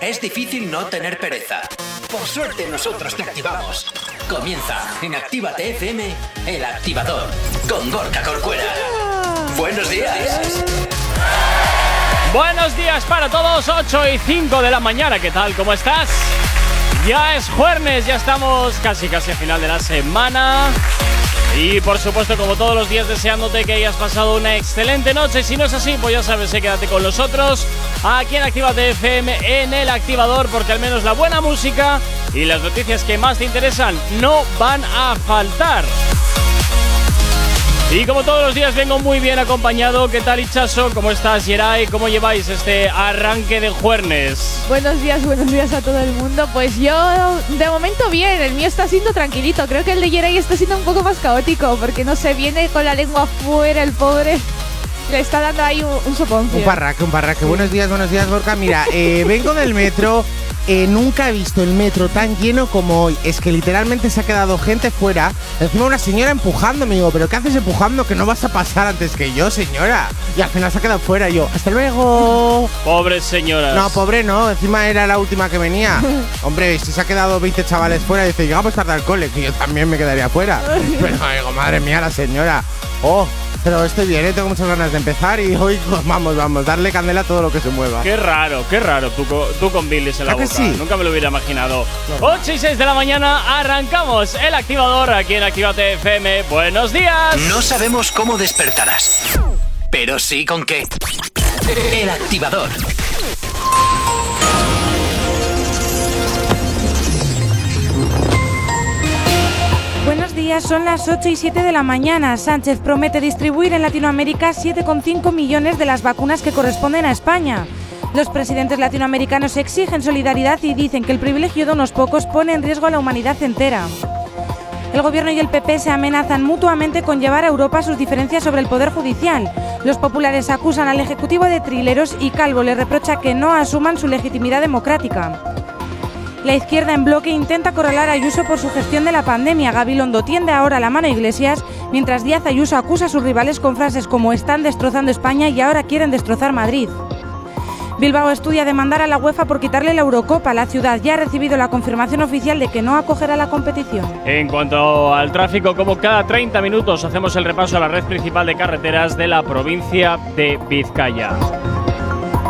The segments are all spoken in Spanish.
Es difícil no tener pereza. Por suerte nosotros te activamos. Comienza en Actívate FM, el activador, con Gorka Corcuera. Buenos días. Buenos días para todos, 8 y 5 de la mañana, ¿qué tal? ¿Cómo estás? Ya es jueves, ya estamos casi casi a final de la semana. Y por supuesto, como todos los días, deseándote que hayas pasado una excelente noche. Si no es así, pues ya sabes, eh, quédate con nosotros aquí en Actívate FM en el activador, porque al menos la buena música y las noticias que más te interesan no van a faltar. Y como todos los días vengo muy bien acompañado. ¿Qué tal, Ichazo? ¿Cómo estás, Yeray? ¿Cómo lleváis este arranque de juernes? Buenos días, buenos días a todo el mundo. Pues yo, de momento bien, el mío está siendo tranquilito. Creo que el de Yeray está siendo un poco más caótico, porque no se viene con la lengua afuera el pobre. Le está dando ahí un, un soponcio. Un parraque, un parraque. Buenos días, buenos días, Borca. Mira, eh, vengo del metro. Eh, nunca he visto el metro tan lleno como hoy. Es que literalmente se ha quedado gente fuera. Encima una señora empujándome. Digo, ¿pero qué haces empujando? Que no vas a pasar antes que yo, señora. Y al final se ha quedado fuera. Y yo, hasta luego. Pobres señoras. No, pobre no. Encima era la última que venía. Hombre, si se ha quedado 20 chavales fuera, dice, llegamos tarde al cole, que yo también me quedaría fuera. Pero digo, madre mía, la señora. Oh, pero estoy bien, ¿eh? tengo muchas ganas de empezar y hoy pues, vamos, vamos, darle candela a todo lo que se mueva. Qué raro, qué raro tú, tú con Billy en la ¿A que boca. sí? Nunca me lo hubiera imaginado. 8 y 6 de la mañana arrancamos el activador aquí en Actívate FM. Buenos días. No sabemos cómo despertarás, pero sí con qué. El activador. Son las 8 y 7 de la mañana. Sánchez promete distribuir en Latinoamérica 7,5 millones de las vacunas que corresponden a España. Los presidentes latinoamericanos exigen solidaridad y dicen que el privilegio de unos pocos pone en riesgo a la humanidad entera. El gobierno y el PP se amenazan mutuamente con llevar a Europa sus diferencias sobre el poder judicial. Los populares acusan al Ejecutivo de trileros y Calvo le reprocha que no asuman su legitimidad democrática. La izquierda en bloque intenta corralar a Ayuso por su gestión de la pandemia. Gabilondo tiende ahora la mano a Iglesias, mientras Díaz Ayuso acusa a sus rivales con frases como están destrozando España y ahora quieren destrozar Madrid. Bilbao estudia demandar a la UEFA por quitarle la Eurocopa. La ciudad ya ha recibido la confirmación oficial de que no acogerá la competición. En cuanto al tráfico, como cada 30 minutos hacemos el repaso a la red principal de carreteras de la provincia de Vizcaya.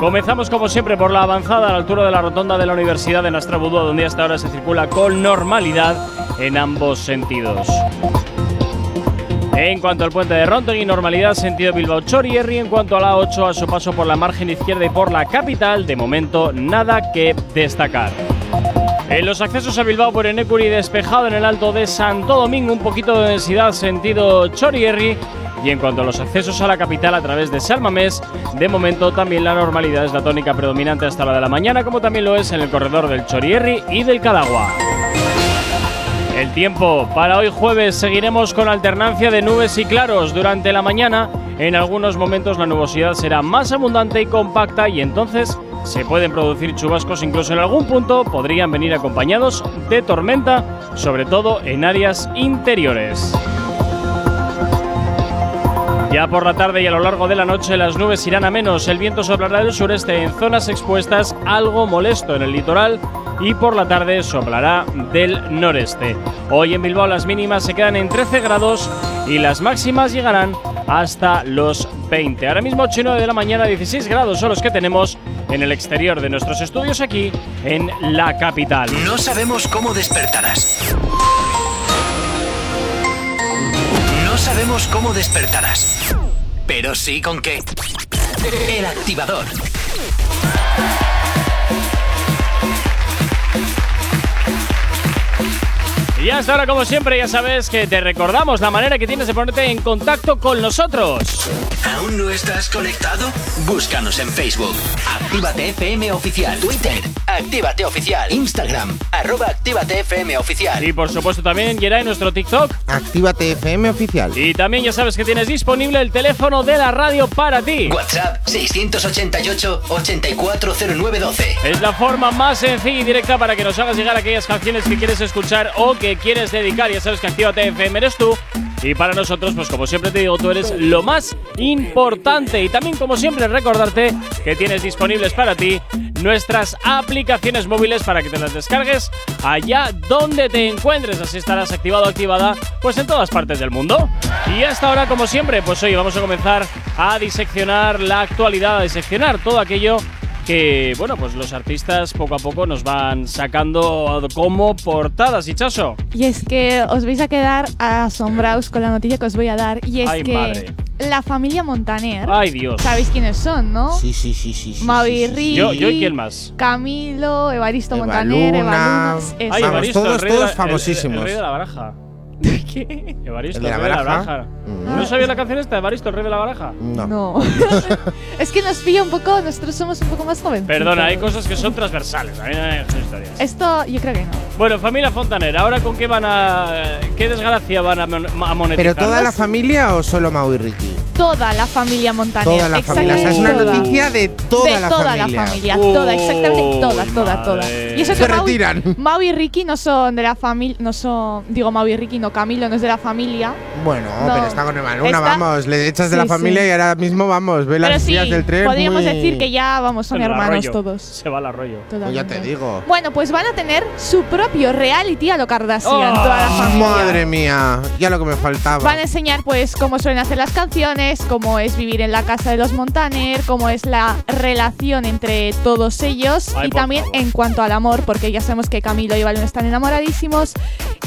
Comenzamos como siempre por la avanzada a la altura de la rotonda de la Universidad de Nastrabudúa, donde hasta ahora se circula con normalidad en ambos sentidos. En cuanto al puente de Rontegui, normalidad sentido Bilbao Chorierri. En cuanto a la 8, a su paso por la margen izquierda y por la capital, de momento nada que destacar. En los accesos a Bilbao por Enecuri despejado en el alto de Santo Domingo, un poquito de densidad sentido Chorierri. Y en cuanto a los accesos a la capital a través de Salmamés, de momento también la normalidad es la tónica predominante hasta la de la mañana, como también lo es en el corredor del Chorierri y del Cadagua. El tiempo para hoy jueves seguiremos con alternancia de nubes y claros durante la mañana. En algunos momentos la nubosidad será más abundante y compacta y entonces se pueden producir chubascos, incluso en algún punto podrían venir acompañados de tormenta, sobre todo en áreas interiores. Ya por la tarde y a lo largo de la noche las nubes irán a menos, el viento soplará del sureste en zonas expuestas, algo molesto en el litoral y por la tarde soplará del noreste. Hoy en Bilbao las mínimas se quedan en 13 grados y las máximas llegarán hasta los 20. Ahora mismo 8 y 9 de la mañana 16 grados son los que tenemos en el exterior de nuestros estudios aquí en la capital. No sabemos cómo despertarás. Sabemos cómo despertarás, pero sí con qué. El activador. Y hasta ahora, como siempre, ya sabes que te recordamos la manera que tienes de ponerte en contacto con nosotros. ¿Aún no estás conectado? Búscanos en Facebook. Actívate FM Oficial. Twitter. Actívate Oficial. Instagram. Arroba Actívate FM Oficial. Y por supuesto también en nuestro TikTok. Actívate FM oficial. Y también ya sabes que tienes disponible el teléfono de la radio para ti. WhatsApp 688-840912. Es la forma más sencilla y directa para que nos hagas llegar aquellas canciones que quieres escuchar o que quieres dedicar. Ya sabes que Actívate FM eres tú. Y para nosotros, pues como siempre te digo, tú eres lo más importante. Y también, como siempre, recordarte que tienes disponibles para ti nuestras aplicaciones móviles para que te las descargues allá donde te encuentres. Así estarás activado o activada pues en todas partes del mundo. Y hasta ahora, como siempre, pues hoy vamos a comenzar a diseccionar la actualidad, a diseccionar todo aquello que, bueno, pues los artistas poco a poco nos van sacando como portadas, y chaso. Y es que os vais a quedar asombrados con la noticia que os voy a dar. Y es Ay, que madre. la familia Montaner, Ay, Dios. ¿sabéis quiénes son, no? Sí, sí, sí, sí. sí, Mavi sí, sí, sí. Ricky, Yo- yo y quién más. Camilo, Evaristo Eva Montaner, Luna. Luna, eso. Ay, Vamos, Evaristo, todos- todos el- famosísimos. El, rey de la baraja. ¿Qué? Evaristo, ¿El de la rey de la baraja? baraja. Mm. ¿No sabías la canción esta, Evaristo, el rey de la baraja? No. No. es que nos pilla un poco, nosotros somos un poco más jóvenes. Perdona, hay cosas que son transversales. A mí no me son historias. Esto yo creo que no. Bueno, familia Fontaner, ¿ahora con qué van a. ¿Qué desgracia van a, mon- a monetizar? ¿Pero toda la familia o solo Mau y Ricky? Toda la familia Montaner. Toda la familia. O sea, es una noticia de toda de la toda familia. la familia, Uy, toda, exactamente toda, toda, toda. Y eso Se que Mau, retiran. Mau y Ricky no son de la familia, no son, digo Mau y Ricky, no Camilo no es de la familia. Bueno, No. pero está con Eva Luna, vamos. Le echas de Sí, la familia sí. y ahora mismo vamos. Ve Pero las sí, del tren. podríamos muy- decir que ya, vamos, son El hermanos arroyo. todos. Se va al arroyo. Pues ya te digo. Bueno, pues van a tener su propio reality a lo Kardashian, Oh, toda la familia. Madre mía, ya lo que me faltaba. Van a enseñar pues cómo suelen hacer las canciones, cómo es vivir en la casa de los Montaner, cómo es la relación entre todos ellos Ay, y también favor. en cuanto al amor, porque ya sabemos que Camilo y Balón están enamoradísimos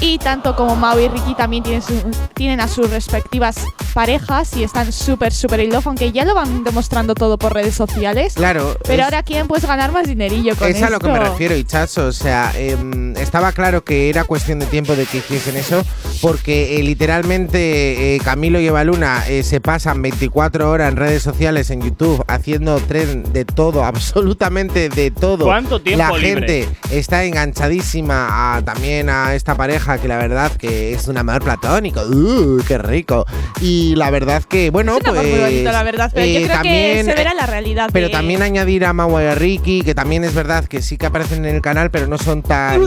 y tanto como Mau y Ricky también tienen, su- tienen a sus respectivas parejas y están súper, súper in love, aunque ya lo van demostrando todo por redes sociales. Claro. Pero es- ahora quieren pues ganar más dinerillo con Es a lo que me esto. refiero, Hichazo. O sea, em, estaba claro que era cuestión de tiempo de que hiciesen eso, porque eh, literalmente eh, Camilo y Eva Luna eh, se pasan 24 horas en redes sociales, en YouTube, haciendo tren de todo, absolutamente de todo. ¿Cuánto tiempo La libre? gente está enganchadísima a- también a esta pareja, que la verdad que es un amor platónico. ¡Uh, qué rico! Y la verdad que, bueno, Es un amor pues. muy bonito, la verdad, pero yo eh, creo también, que se verá la realidad. pero de- también añadir a Mau y a Ricky, que también es verdad que sí que aparecen en el canal, pero no son tan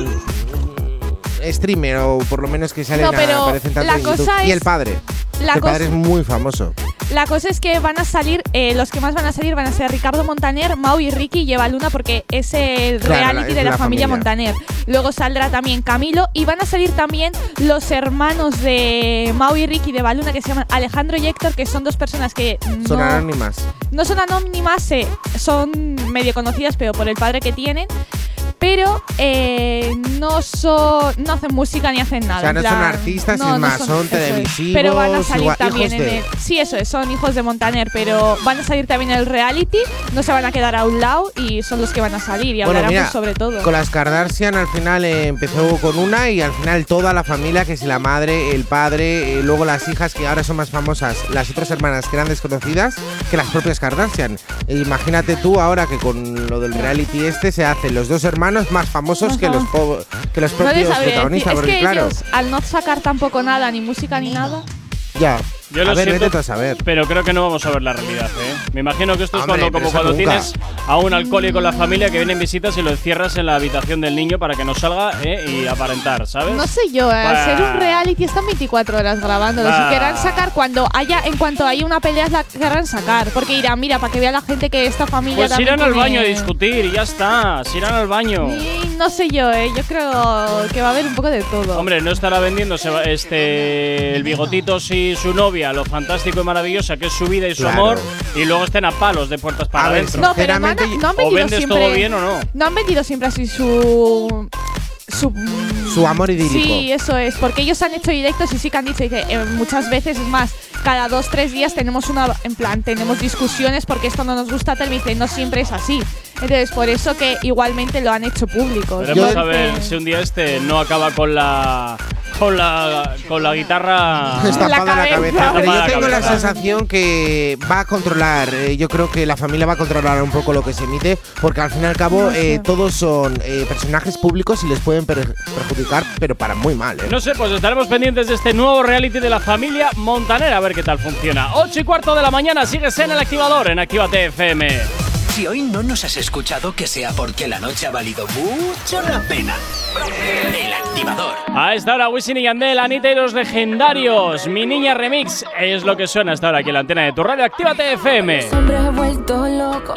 streamer o por lo menos que salen No, a- aparecen tanto la en YouTube. Y es- el padre. La padre es muy famoso. La cosa es que van a salir, eh, los que más van a salir van a ser Ricardo Montaner, Mau y Ricky y Eva Luna porque es el Claro, reality la- es de la, la familia, familia. Montaner. Luego saldrá también Camilo y van a salir también los hermanos de Mau y Ricky de Eva Luna que se llaman Alejandro y Héctor, que son dos personas que Son no, anónimas. no son anónimas, eh, son medio conocidas, pero por el padre que tienen. Pero eh, no son, no hacen música ni hacen nada. O sea, no son artistas, es no más, son eso es. televisivos, Pero van a salir igual- también en de- el. Sí, eso es, son hijos de Montaner, pero van a salir también en el reality, no se van a quedar a un lado y son los que van a salir y Bueno, hablarán mira, pues, sobre todo. Con las Kardashian al final eh, empezó con una y al final toda la familia, que si la madre, el padre, eh, luego las hijas que ahora son más famosas, las otras hermanas que eran desconocidas que las propias Kardashian. E imagínate tú ahora que con lo del reality este se hacen los dos hermanos más famosos que los, que los no propios decir. protagonistas, Es porque que claro, ellos, al no sacar tampoco nada, ni música ni nada, ya. Yo lo a ver, siento, vete tú a saber. Pero creo que no vamos a ver la realidad, ¿eh? Me imagino que esto es Hombre, cuando, como cuando nunca. tienes a un alcohólico en la familia que viene en visitas y lo encierras en la habitación del niño para que no salga ¿eh? y aparentar, ¿sabes? no sé yo, al Bah. ser un reality están 24 horas grabándolo. Bah. Si querrán sacar cuando haya, en cuanto haya una pelea, la querrán sacar. Porque irán, mira, para que vea la gente que esta familia Pues también irán al tiene- baño a discutir y ya está. Se irán al baño. Y no sé yo, eh. Yo creo que va a haber un poco de todo. Hombre, no estará vendiéndose este el bigotitos y su novia, lo fantástico y maravillosa que es su vida y su Claro. amor, y luego estén a palos de puertas para adentro. no, pero no no han o vendido vendes siempre. todo bien o no. No han vendido siempre así su. Su, Su amor idílico. Sí, eso es, porque ellos han hecho directos y sí que han dicho que eh, muchas veces, es más, cada dos, tres días tenemos una, en plan, tenemos discusiones porque esto no nos gusta, tal, me no siempre es así. Entonces, por eso que igualmente lo han hecho público. Veremos a ver si un día este no acaba con la con la con la guitarra Destapada la cabeza. cabeza. Pero yo la tengo la sensación que va a controlar. eh, yo creo que la familia va a controlar un poco lo que se emite, porque al fin y al cabo No sé. eh, todos son eh, personajes públicos y les pueden per- perjudicar, pero para muy mal. ¿eh? No sé, pues estaremos pendientes de este nuevo reality de la familia Montanera a ver qué tal funciona. 8 y cuarto de la mañana, sigues en el activador en Actívate FM. Si hoy no nos has escuchado, que sea porque la noche ha valido mucho la pena. El activador. A esta hora, Wisin y Yandel, Anita y los legendarios. Mi niña remix es lo que suena hasta ahora aquí en la antena de tu radio. Actívate FM. Los hombres he vuelto loco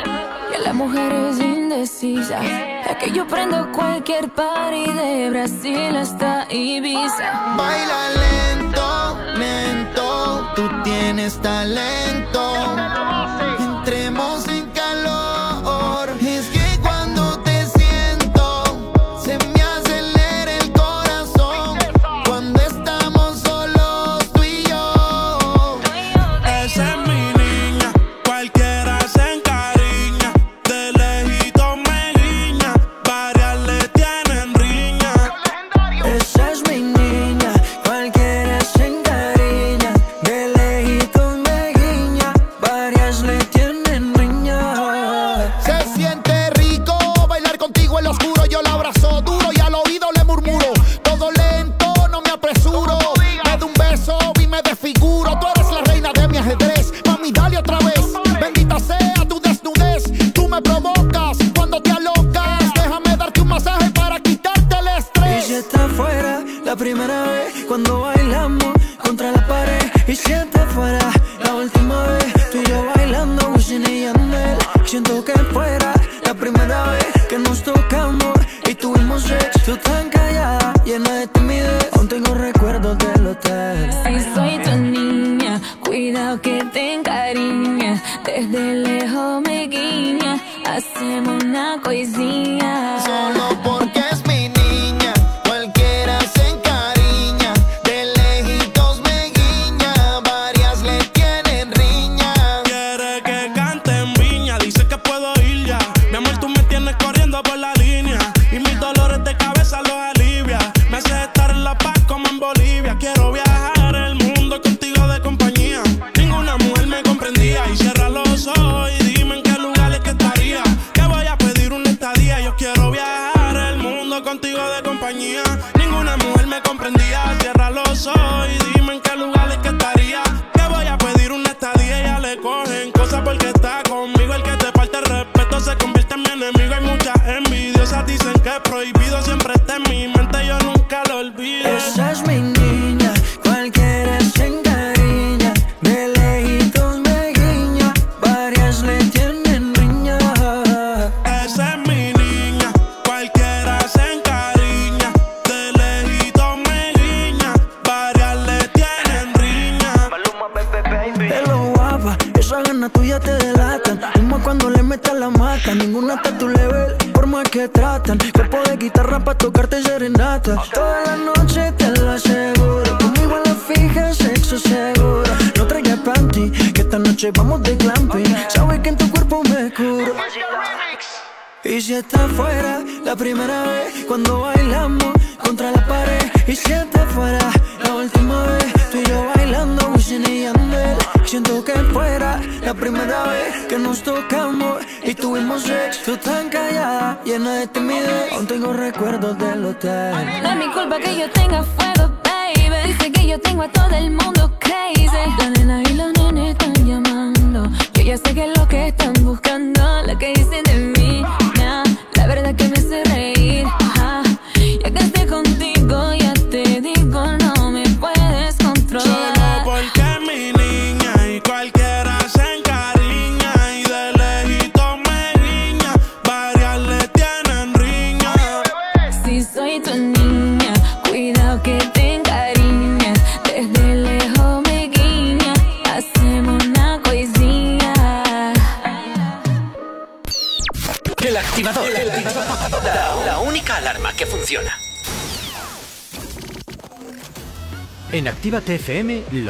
y a las mujeres indeciso. precisa. Ya que yo prendo cualquier party de Brasil hasta Ibiza. Baila lento, tienes talento. FM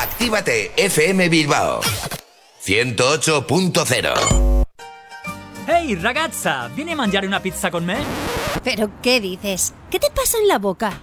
Actívate FM Bilbao 108.0 Hey, ragazza, ¿viene a mangiare una pizza con me? ¿Pero qué dices? ¿Qué te pasa en la boca?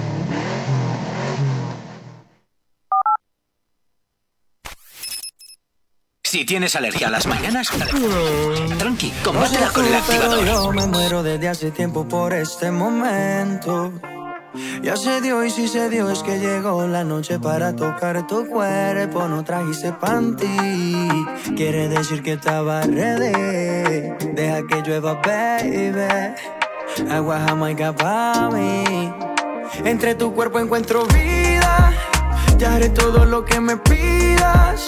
Si tienes alergia a las mañanas, tranqui, combátela con el activador. Yo me muero desde hace tiempo por este momento. Ya se dio y si se dio es que llegó la noche para tocar tu cuerpo. No trajiste panty, quiere decir que estaba ready. Deja que llueva, baby. Agua jamaica pa' mí. Entre tu cuerpo encuentro vida. Ya haré todo lo que me pidas.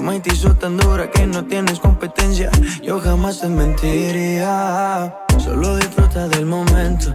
Tu mente hizo tan dura que no tienes competencia. Yo jamás te mentiría. Solo disfruta del momento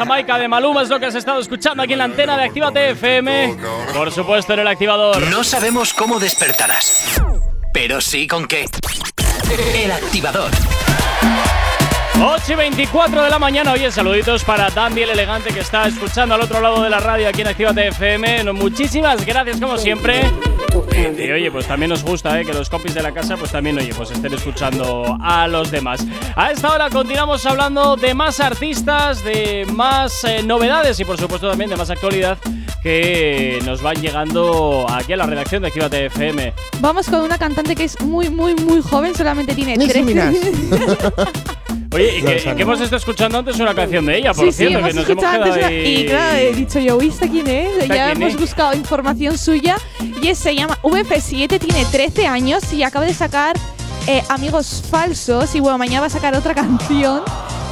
Jamaica de Maluma es lo que has estado escuchando aquí en la antena de Actívate FM. Por supuesto, en el activador. No sabemos cómo despertarás, pero sí con qué. El activador. 8 y 24 de la mañana. Oye, saluditos para Dandy el elegante que está escuchando al otro lado de la radio aquí en Actívate FM. Muchísimas gracias, como siempre. Y oye, pues también nos gusta ¿eh? que los compis de la casa, pues también, oye, pues estén escuchando a los demás. A esta hora continuamos hablando de más artistas, de más eh, novedades y, por supuesto, también de más actualidad que nos van llegando aquí a la redacción de Actívate FM. Vamos con una cantante que es muy, muy, muy joven, solamente tiene Nicki 13 Minaj. Oye, y que, y que hemos estado escuchando antes una canción de ella, por Sí, sí, cierto, hemos que nos hemos escuchado quedado una- ahí. Y claro, he dicho yo, ¿viste quién es? ¿Esta Ya quién hemos es? buscado información suya y es- se llama VF7, tiene 13 años y acaba de sacar eh, Amigos Falsos y bueno, mañana va a sacar otra canción.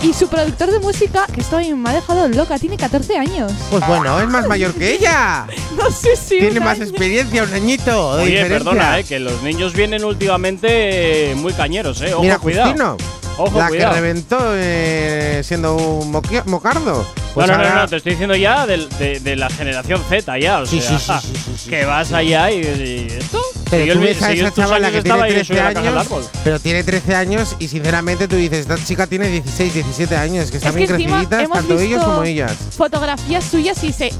Y su productor de música, que esto a mí me ha dejado loca, tiene 14 años. Pues bueno, es más mayor que ella. No sé si. Tiene más año. experiencia, un añito de Oye, diferencia. perdona, eh, que los niños vienen últimamente muy cañeros, eh. Ojo, Mira, cuidado. Justino. Ojo, la cuidado. que reventó eh, siendo un mocardo. Pues no, no, no, ahora- no, te estoy diciendo ya del- de, de la generación Z ya, o Sí, sea, sí, sí, sí, sí, sí, que vas allá y, y esto. Pero si yo tú ves a esa chavala que tiene estaba y yo 13 subí a la caja del años, árbol. pero tiene 13 años y sinceramente tú dices, esta chica tiene 16, 17 años, que están Es que bien encima creciditas, tanto ellos como ellas. Fotografías suyas y se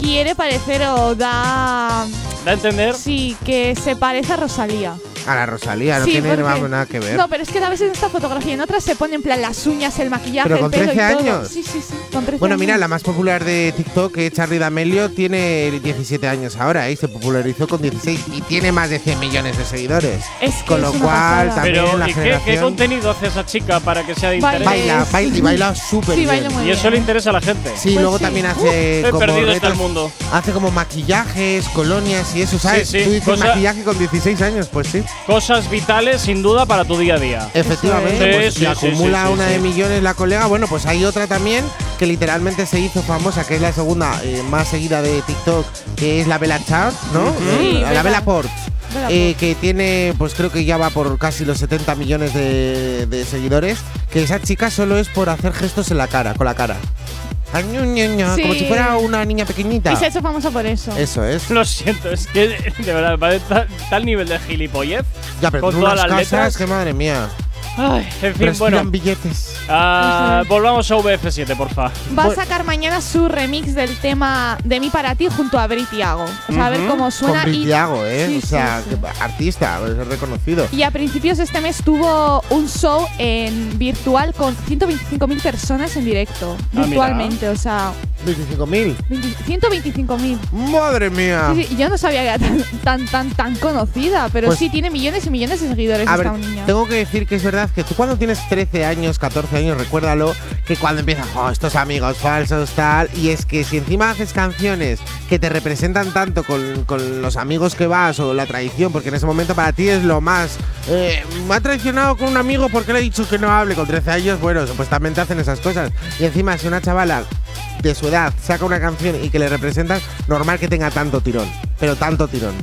quiere parecer o da. Da a entender. Sí, que se parece a Rosalía. A la Rosalía, no Sí, tiene porque- vamos, nada que ver. No, pero es que a veces en esta fotografía y en otras se pone en plan las uñas, el maquillaje, Pero el con pelo 13 y todo. años. Sí, sí, sí, con 13 Bueno, años. mira, la más popular de TikTok, que es Charlie D'Amelio, tiene 17 años ahora, ¿eh? y se popularizó con 16 y tiene más de 100 millones de seguidores. Es que Con es lo una cual, pasada. también Pero, la ¿y qué, contenido hace esa chica para que sea de interés? baila, baila y baila súper Sí, bien. baila muy Y eso bien. le interesa a la gente. Sí, Pues luego sí. también hace he como perdido el retos- mundo. Hace como maquillajes, colonias y eso, ¿sabes? Sí, sí, Tú dices cosa- maquillaje con 16 años, pues sí. Cosas vitales, sin duda, para tu día a día. Efectivamente, Sí, pues sí, si sí, acumula sí, sí, una sí. de millones la colega, bueno, pues hay otra también que literalmente se hizo famosa, que es la segunda eh, más seguida de TikTok, que es la Bella Chart, ¿no? Sí, Eh, la Bella. Port. Eh, que tiene, pues creo que ya va por casi los 70 millones de, de seguidores. Que esa chica solo es por hacer gestos en la cara, con la cara. Como si fuera una niña pequeñita. Y se ha hecho famosa por eso. Eso es. Lo siento, es que de verdad, va de tal, tal nivel de gilipollez. Ya, pero con todas unas las casas letras. que madre mía. Ay, en fin, Respiran bueno. billetes. ah, volvamos a VF7, porfa. Va a sacar mañana su remix del tema de mí para ti junto a Britiago. O sea, a ver cómo suena. Con y, Britiago, ¿eh? Sí, o sea, sí. artista, es reconocido. y a principios de este mes tuvo un show en virtual con 125.000 personas en directo. mira. virtualmente, o sea, 25.000. 20 125.000. Madre mía. Sí, sí, yo no sabía que era tan, tan, tan, tan conocida, pero Pues- sí tiene millones y millones de seguidores A esta ver, niña. tengo que decir que es verdad que tú cuando tienes 13 años, 14 años, recuérdalo, que cuando empiezan, oh, estos amigos falsos, tal, y es que si encima haces canciones que te representan tanto con, con los amigos que vas o la traición, porque en ese momento para ti es lo más, eh, me ha traicionado con un amigo porque le he dicho que no hable con 13 años, bueno, supuestamente hacen esas cosas. Y encima si una chavala de su edad saca una canción y que le representan, normal que tenga tanto tirón, pero tanto tirón.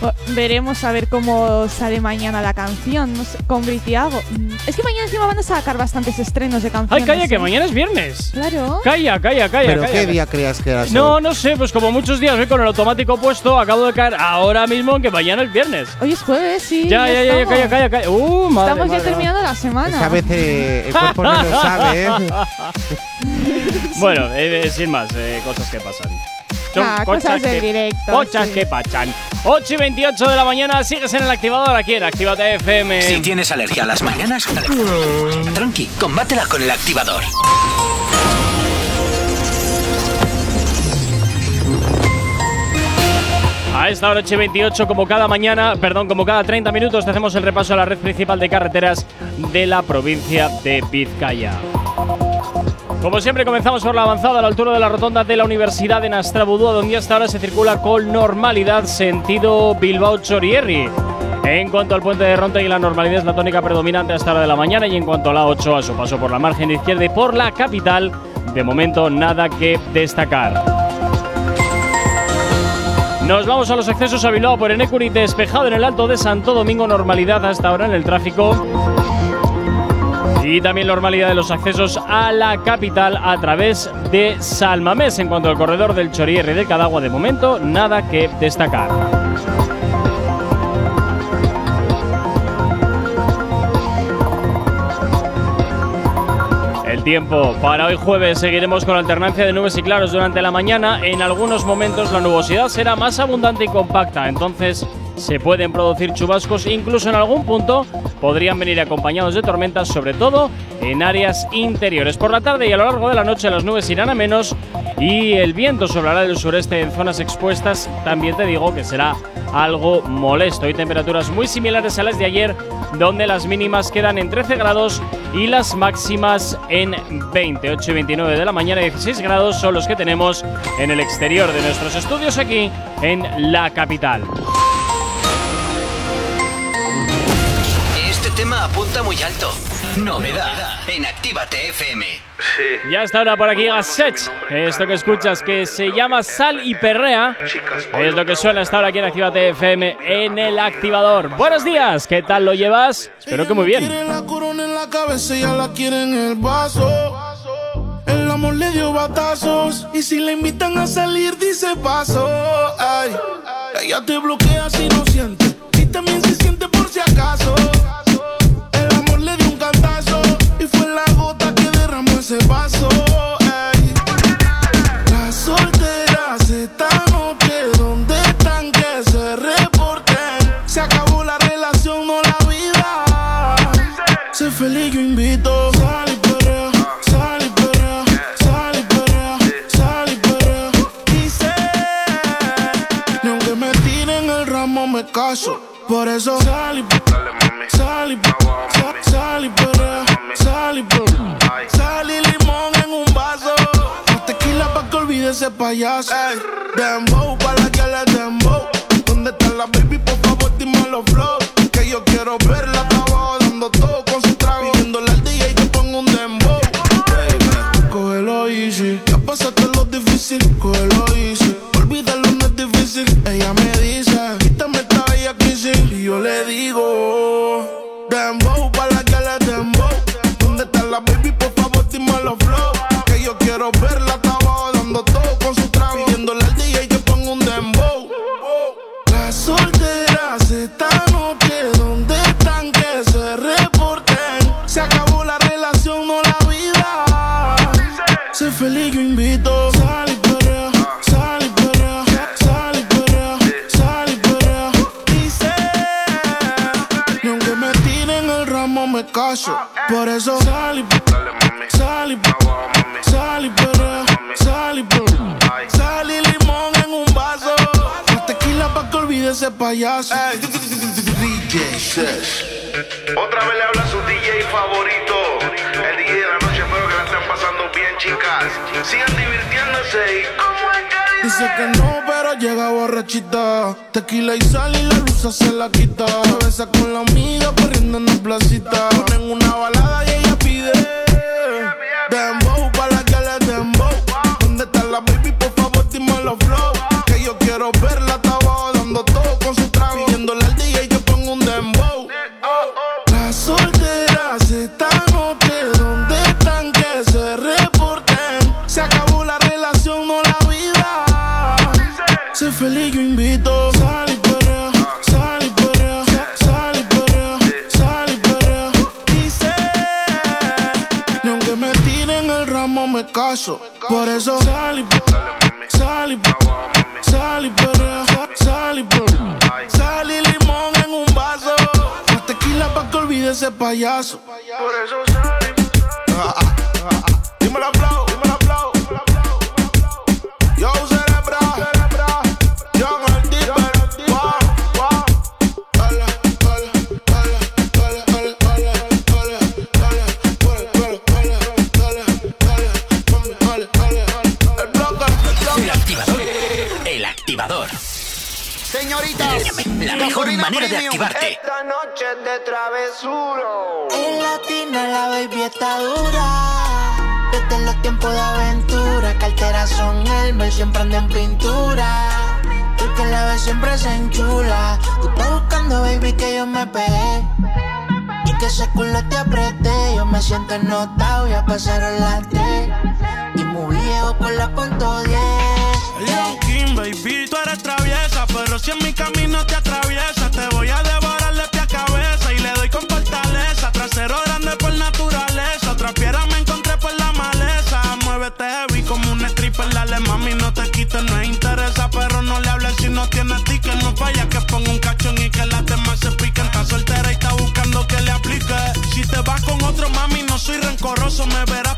O- Veremos a ver cómo sale mañana la canción no sé, con Britiago. Es que mañana encima van a sacar bastantes estrenos de Ay, canciones. calla, que ¿eh? mañana es viernes. Claro. Calla, calla, calla, pero calla. ¿qué día creas que era? No, no sé, pues como muchos días voy con el automático puesto, acabo de caer ahora mismo en que mañana es viernes. Hoy es jueves, sí. ya, ya, ya, ya, calla, calla, calla. Uh, madre, Estamos ya madre, terminando la semana. Esta vez eh, el cuerpo no lo sabe, ¿eh? Bueno, eh, eh, sin más, eh, cosas que pasan. Son Ah, cosas del directo, Cosas sí. que pasan. 8 y 28 de la mañana, sigues en el activador aquí en Actívate FM. Si tienes alergia a las mañanas, tranqui, combátela con el activador. A esta hora 8 y 28, como cada mañana, perdón, como cada 30 minutos, te hacemos el repaso a la red principal de carreteras de la provincia de Vizcaya. Como siempre, comenzamos por la avanzada a la altura de la rotonda de la Universidad de Nastrabudúa, donde hasta ahora se circula con normalidad sentido Bilbao-Chorierri. En cuanto al puente de Ronte y la normalidad es la tónica predominante hasta la de la mañana y en cuanto a la 8 a su paso por la margen izquierda y por la capital, de momento nada que destacar. Nos vamos a los accesos a Bilbao por Enecuri, despejado en el Alto de Santo Domingo, normalidad hasta ahora en el tráfico. Y también normalidad de los accesos a la capital a través de Salmamés. En cuanto al corredor del Chorierre y del Cadagua, de momento, nada que destacar. El tiempo para hoy jueves seguiremos con alternancia de nubes y claros durante la mañana. En algunos momentos la nubosidad será más abundante y compacta, entonces se pueden producir chubascos, incluso en algún punto podrían venir acompañados de tormentas, sobre todo en áreas interiores. Por la tarde y a lo largo de la noche las nubes irán a menos y el viento soplará del sureste en zonas expuestas. También te digo que será algo molesto y temperaturas muy similares a las de ayer, donde las mínimas quedan en 13 grados y las máximas en 28 y 29 de la mañana. 16 grados son los que tenemos en el exterior de nuestros estudios aquí en la capital. Apunta muy alto. Novedad en Actívate FM. Ya está ahora por aquí Gasset. Esto que escuchas que se llama Sal y Perrea. Es lo que suena hasta ahora aquí en Actívate FM en el activador. Buenos días, ¿qué tal lo llevas? Espero que muy bien. La corona en la cabeza, ella la quiere en el vaso. En la amor le dio batazos. Y si le invitan a salir, dice paso. Ay, ella te bloquea si no siente. Y también se siente por si acaso. my ass. Damn soy rencoroso, me verás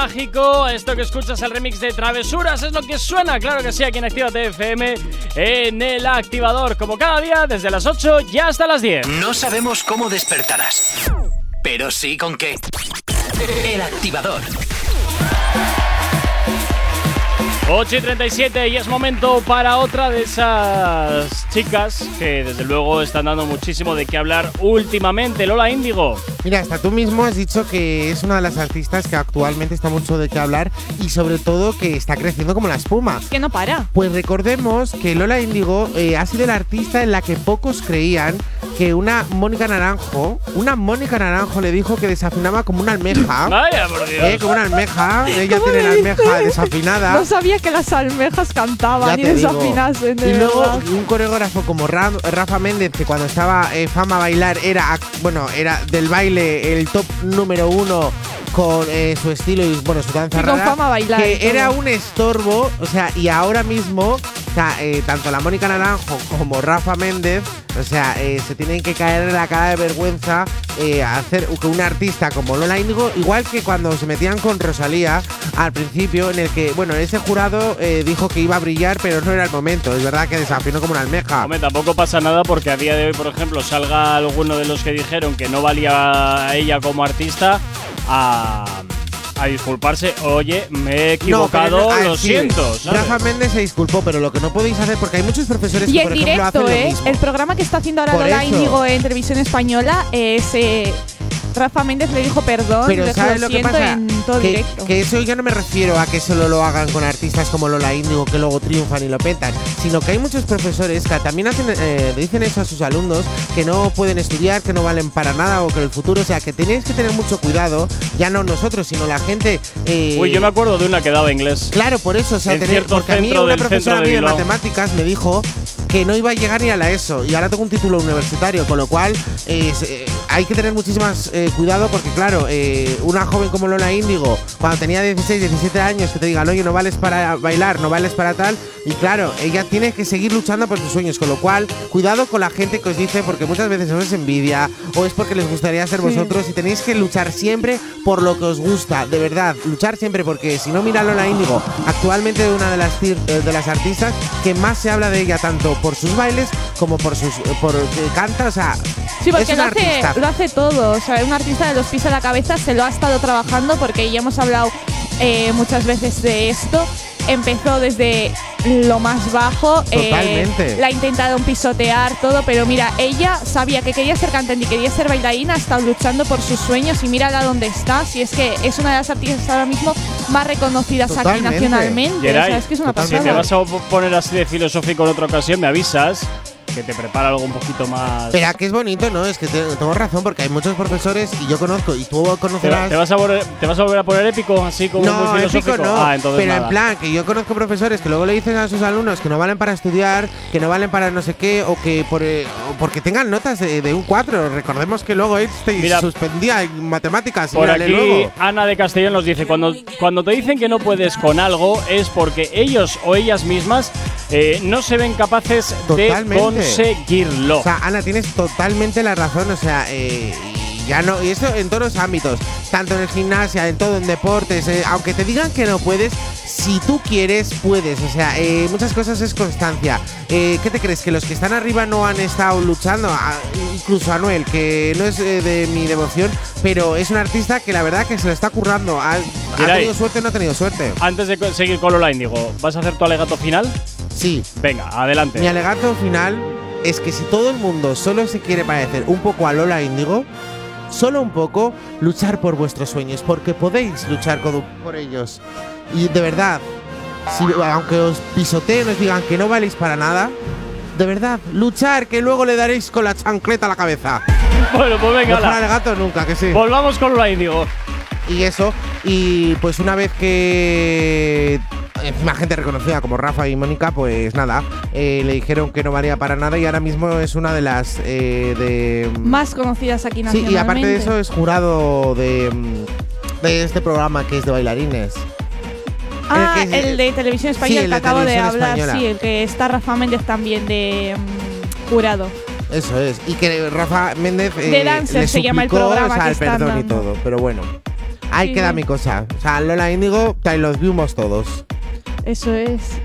Mágico. Esto que escuchas el remix de Travesuras es lo que suena, claro que sí, aquí en Activa TFM en el activador. Como cada día, desde las 8 y hasta las 10. No sabemos cómo despertarás, pero sí con qué. El activador. 8 y 37 y es momento para otra de esas chicas que desde luego están dando muchísimo de qué hablar últimamente. Lola Índigo. Mira, hasta tú mismo has dicho que es una de las artistas que actualmente está mucho de qué hablar y sobre todo que está creciendo como la espuma. Que no para. Pues recordemos que Lola Índigo eh, ha sido la artista en la que pocos creían que una Mónica Naranjo, una Mónica Naranjo le dijo que desafinaba como una almeja. Vaya, por Dios. Eh, como una almeja. Ella ¿Cómo tiene la almeja desafinada. No sabía que las almejas cantaban Ya digo. desafinasen. de Y luego verdad. un coreógrafo como Ra- Rafa Méndez, que cuando estaba eh, fama a bailar era, bueno, era del baile el top número uno con eh, su estilo y bueno su danza Y con rara, fama bailar que era un estorbo, o sea, y ahora mismo, o sea, eh, tanto la Mónica Naranjo como Rafa Méndez, o sea, eh, se tienen que caer en la cara de vergüenza eh, a hacer que un artista como Lola Índigo, igual que cuando se metían con Rosalía al principio, en el que, bueno, ese jurado eh, dijo que iba a brillar, pero no era el momento. Es verdad que desafinó como una almeja. Hombre, tampoco pasa nada porque a día de hoy, por ejemplo, salga alguno de los que dijeron que no valía a ella como artista a, a disculparse. Oye, me he equivocado, No, pero no- ah, lo sí, siento. ¿sabes? Rafa Méndez se disculpó, pero lo que no podéis hacer, porque hay muchos profesores Y que, en por ejemplo, directo, hacen lo ¿eh? mismo. El programa que está haciendo ahora Lola. Índigo en televisión española es. eh, Rafa Méndez le dijo perdón, Pero le ¿sabes lo que pasa? en todo que, directo. que eso yo no me refiero a que solo lo hagan con artistas como Lola Índigo que luego triunfan y lo petan, sino que hay muchos profesores que también hacen, eh, le dicen eso a sus alumnos, que no pueden estudiar, que no valen para nada o que el futuro, o sea, que tenéis que tener mucho cuidado, ya no nosotros, sino la gente. eh, Uy, yo me acuerdo de una que daba inglés. Claro, por eso, o sea, En tener- porque a mí una profesora de mía de Bilbao. matemáticas me dijo que no iba a llegar ni a la ESO y ahora tengo un título universitario, con lo cual eh, eh, hay que tener muchísimas eh, cuidado porque claro, eh, una joven como Lola Índigo, cuando tenía 16, 17 años, que te digan, oye, no vales para bailar, no vales para tal, y claro, ella tiene que seguir luchando por sus sueños, con lo cual, cuidado con la gente que os dice, porque muchas veces os es envidia o es porque les gustaría ser vosotros y tenéis que luchar siempre por lo que os gusta, de verdad, luchar siempre, porque si no, mira Lola Índigo, actualmente una de las, eh, de las artistas que más se habla de ella, tanto por sus bailes como por sus por que canta, o sea, Sí, porque es lo una hace, artista. lo hace todo. O sea, un artista de los pies a la cabeza se lo ha estado trabajando porque ya hemos hablado eh, muchas veces de esto. Empezó desde lo más bajo. eh, Totalmente. la ha intentado pisotear todo, pero mira, ella sabía que quería ser cantante y quería ser bailarina, ha estado luchando por sus sueños y mírala dónde está. Si es que es una de las artistas ahora mismo más reconocidas aquí nacionalmente. o sea, es que es una si pasada. te vas a poner así de filosófico en otra ocasión, me avisas. Que te prepara algo un poquito más. Pero que es bonito, ¿no? Es que te- tengo razón, porque hay muchos profesores y yo conozco, y tú ¿Te, conocerás. te vas a volver, ¿Te vas a volver a poner épico así como no, muy épico no. Ah, entonces pero nada. en plan, que yo conozco profesores que luego le dicen a sus alumnos que no valen para estudiar, que no valen para no sé qué, o que por, eh, o porque tengan notas de, de un 4. Recordemos que luego Einstein Mira, suspendía en matemáticas. Por aquí luego. Ana de Castellón nos dice, cuando, cuando te dicen que no puedes con algo es porque ellos o ellas mismas eh, no se ven capaces Totalmente. de conseguirlo. O sea, Ana, tienes totalmente la razón. O sea, eh, ya no. Y eso en todos los ámbitos. Tanto en el gimnasia, en todo, en deportes. eh, aunque te digan que no puedes, si tú quieres, puedes. O sea, eh, muchas cosas es constancia. Eh, ¿Qué te crees? ¿Que los que están arriba no han estado luchando? Ah, incluso Anuel, que no es de mi devoción, pero es un artista que la verdad que se lo está currando. ¿Ha, ha tenido suerte o no ha tenido suerte? Antes de seguir con Lola Índigo, ¿vas a hacer tu alegato final? Sí. Venga, adelante. Mi alegato final es que si todo el mundo solo se quiere parecer un poco a Lola Índigo, solo un poco, luchar por vuestros sueños, porque podéis luchar con- por ellos. Y de verdad, si, aunque os pisoteen, os digan que no valéis para nada, de verdad, luchar, que luego le daréis con la chancleta a la cabeza. Bueno, pues venga, alegato nunca, que sí. Volvamos con Lola Índigo. Y eso, y pues una vez que encima gente reconocida como Rafa y Mónica, pues nada, eh, le dijeron que no valía para nada y ahora mismo es una de las eh, de Más conocidas aquí Sí, nacionalmente. y aparte de eso es jurado de, mm, de este programa que es de bailarines. Ah, el es- el de televisión Sí, española el que de acabo de hablar, española. sí, el que está Rafa Méndez también de mm, jurado. Eso es. Y que Rafa Méndez eh, The Dancer le se llama el programa o sea, que el están perdón y todo. Pero bueno, ahí Sí, queda sí. mi cosa. O sea, Lola Índigo, te los vimos todos. Eso es.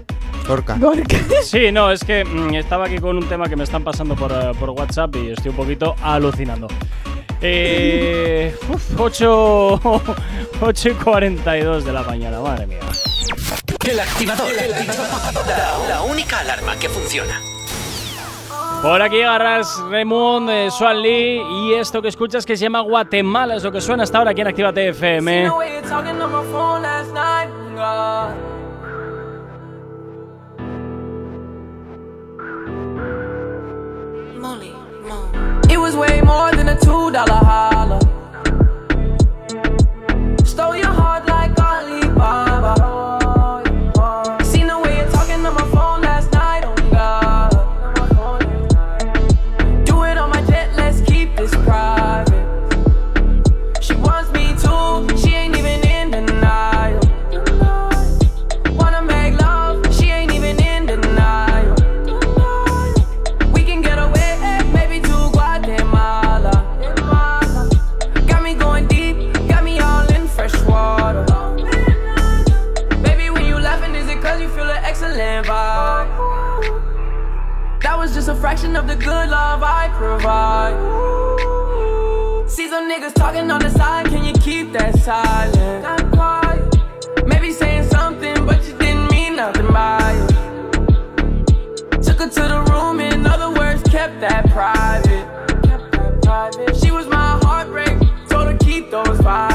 Gorka. Gorka. Sí, no, es que mm, estaba aquí con un tema que me están pasando por, eh, por WhatsApp y estoy un poquito alucinando. Eh, uf, 8, 8 y 42 de la mañana, madre mía. El activador. La, la única alarma que funciona. Por aquí agarras Raymond, eh, Swan Lee y esto que escuchas que se llama Guatemala, es lo que suena hasta ahora aquí en Actívate FM. It was way more than a two dollar holler. Stole your heart like Alibaba. Of the good love I provide. See some niggas talking on the side, can you keep that silent? Not quiet. Maybe saying something, but you didn't mean nothing by it. Took her to the room, in other words, kept that private. That. She was my heartbreak, told her keep those violets.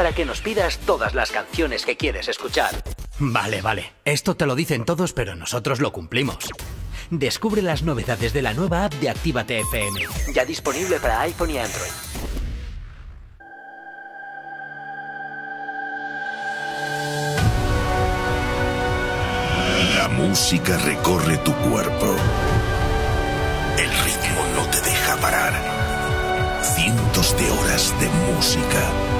Para que nos pidas todas las canciones que quieres escuchar. Vale, vale. Esto te lo dicen todos, pero nosotros lo cumplimos. Descubre las novedades de la nueva app de Actívate FM. Ya disponible para iPhone y Android. La música recorre tu cuerpo. El ritmo no te deja parar. Cientos de horas de música.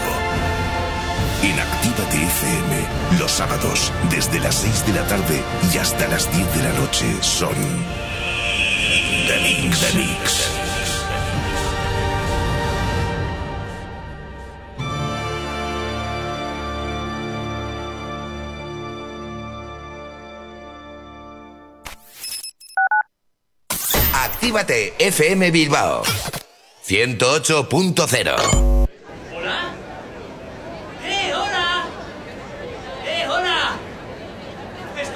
En Actívate FM, los sábados, desde las 6 de la tarde y hasta las 10 de la noche, son. The Mix. The Mix. Actívate FM Bilbao 108.0 ¿Hola? ¡Eh, hola! ¡Eh, hola!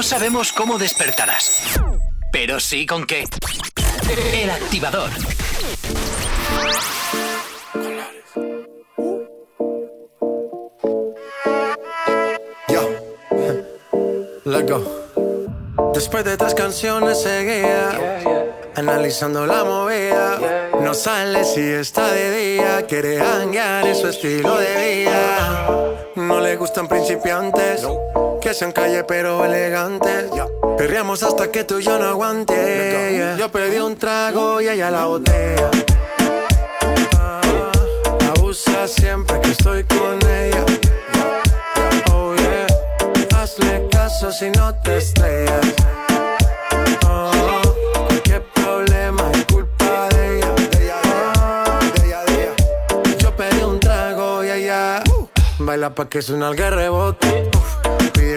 No sabemos cómo despertarás, pero sí con qué. El activador. Después de tres canciones seguía, analizando la movida. No sale si está de día, quiere hanguear, es su estilo de vida. No le gustan principiantes, que sean calle pero elegantes. Perreamos hasta que tú y yo no aguante. yeah. Yo pedí un trago y ella la botella. Ah, Abusa siempre que estoy con ella. Oh yeah, hazle caso si no te estrellas. Cualquier problema es culpa de ella. De ella, de ella. Yo pedí un trago y ella baila pa' que suena el rebote.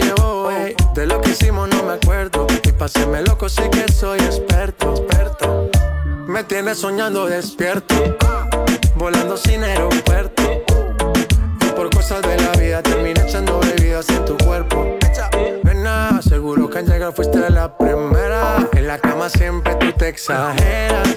Llevó. ey. De lo que hicimos no me acuerdo. Y pa' hacerme loco sí que soy experto. experto. Me tiene soñando despierto. Volando sin aeropuerto. Y por cosas de la vida terminé echando bebidas en tu cuerpo. Nena, seguro que al llegar fuiste la primera. En la cama siempre tú te exageras.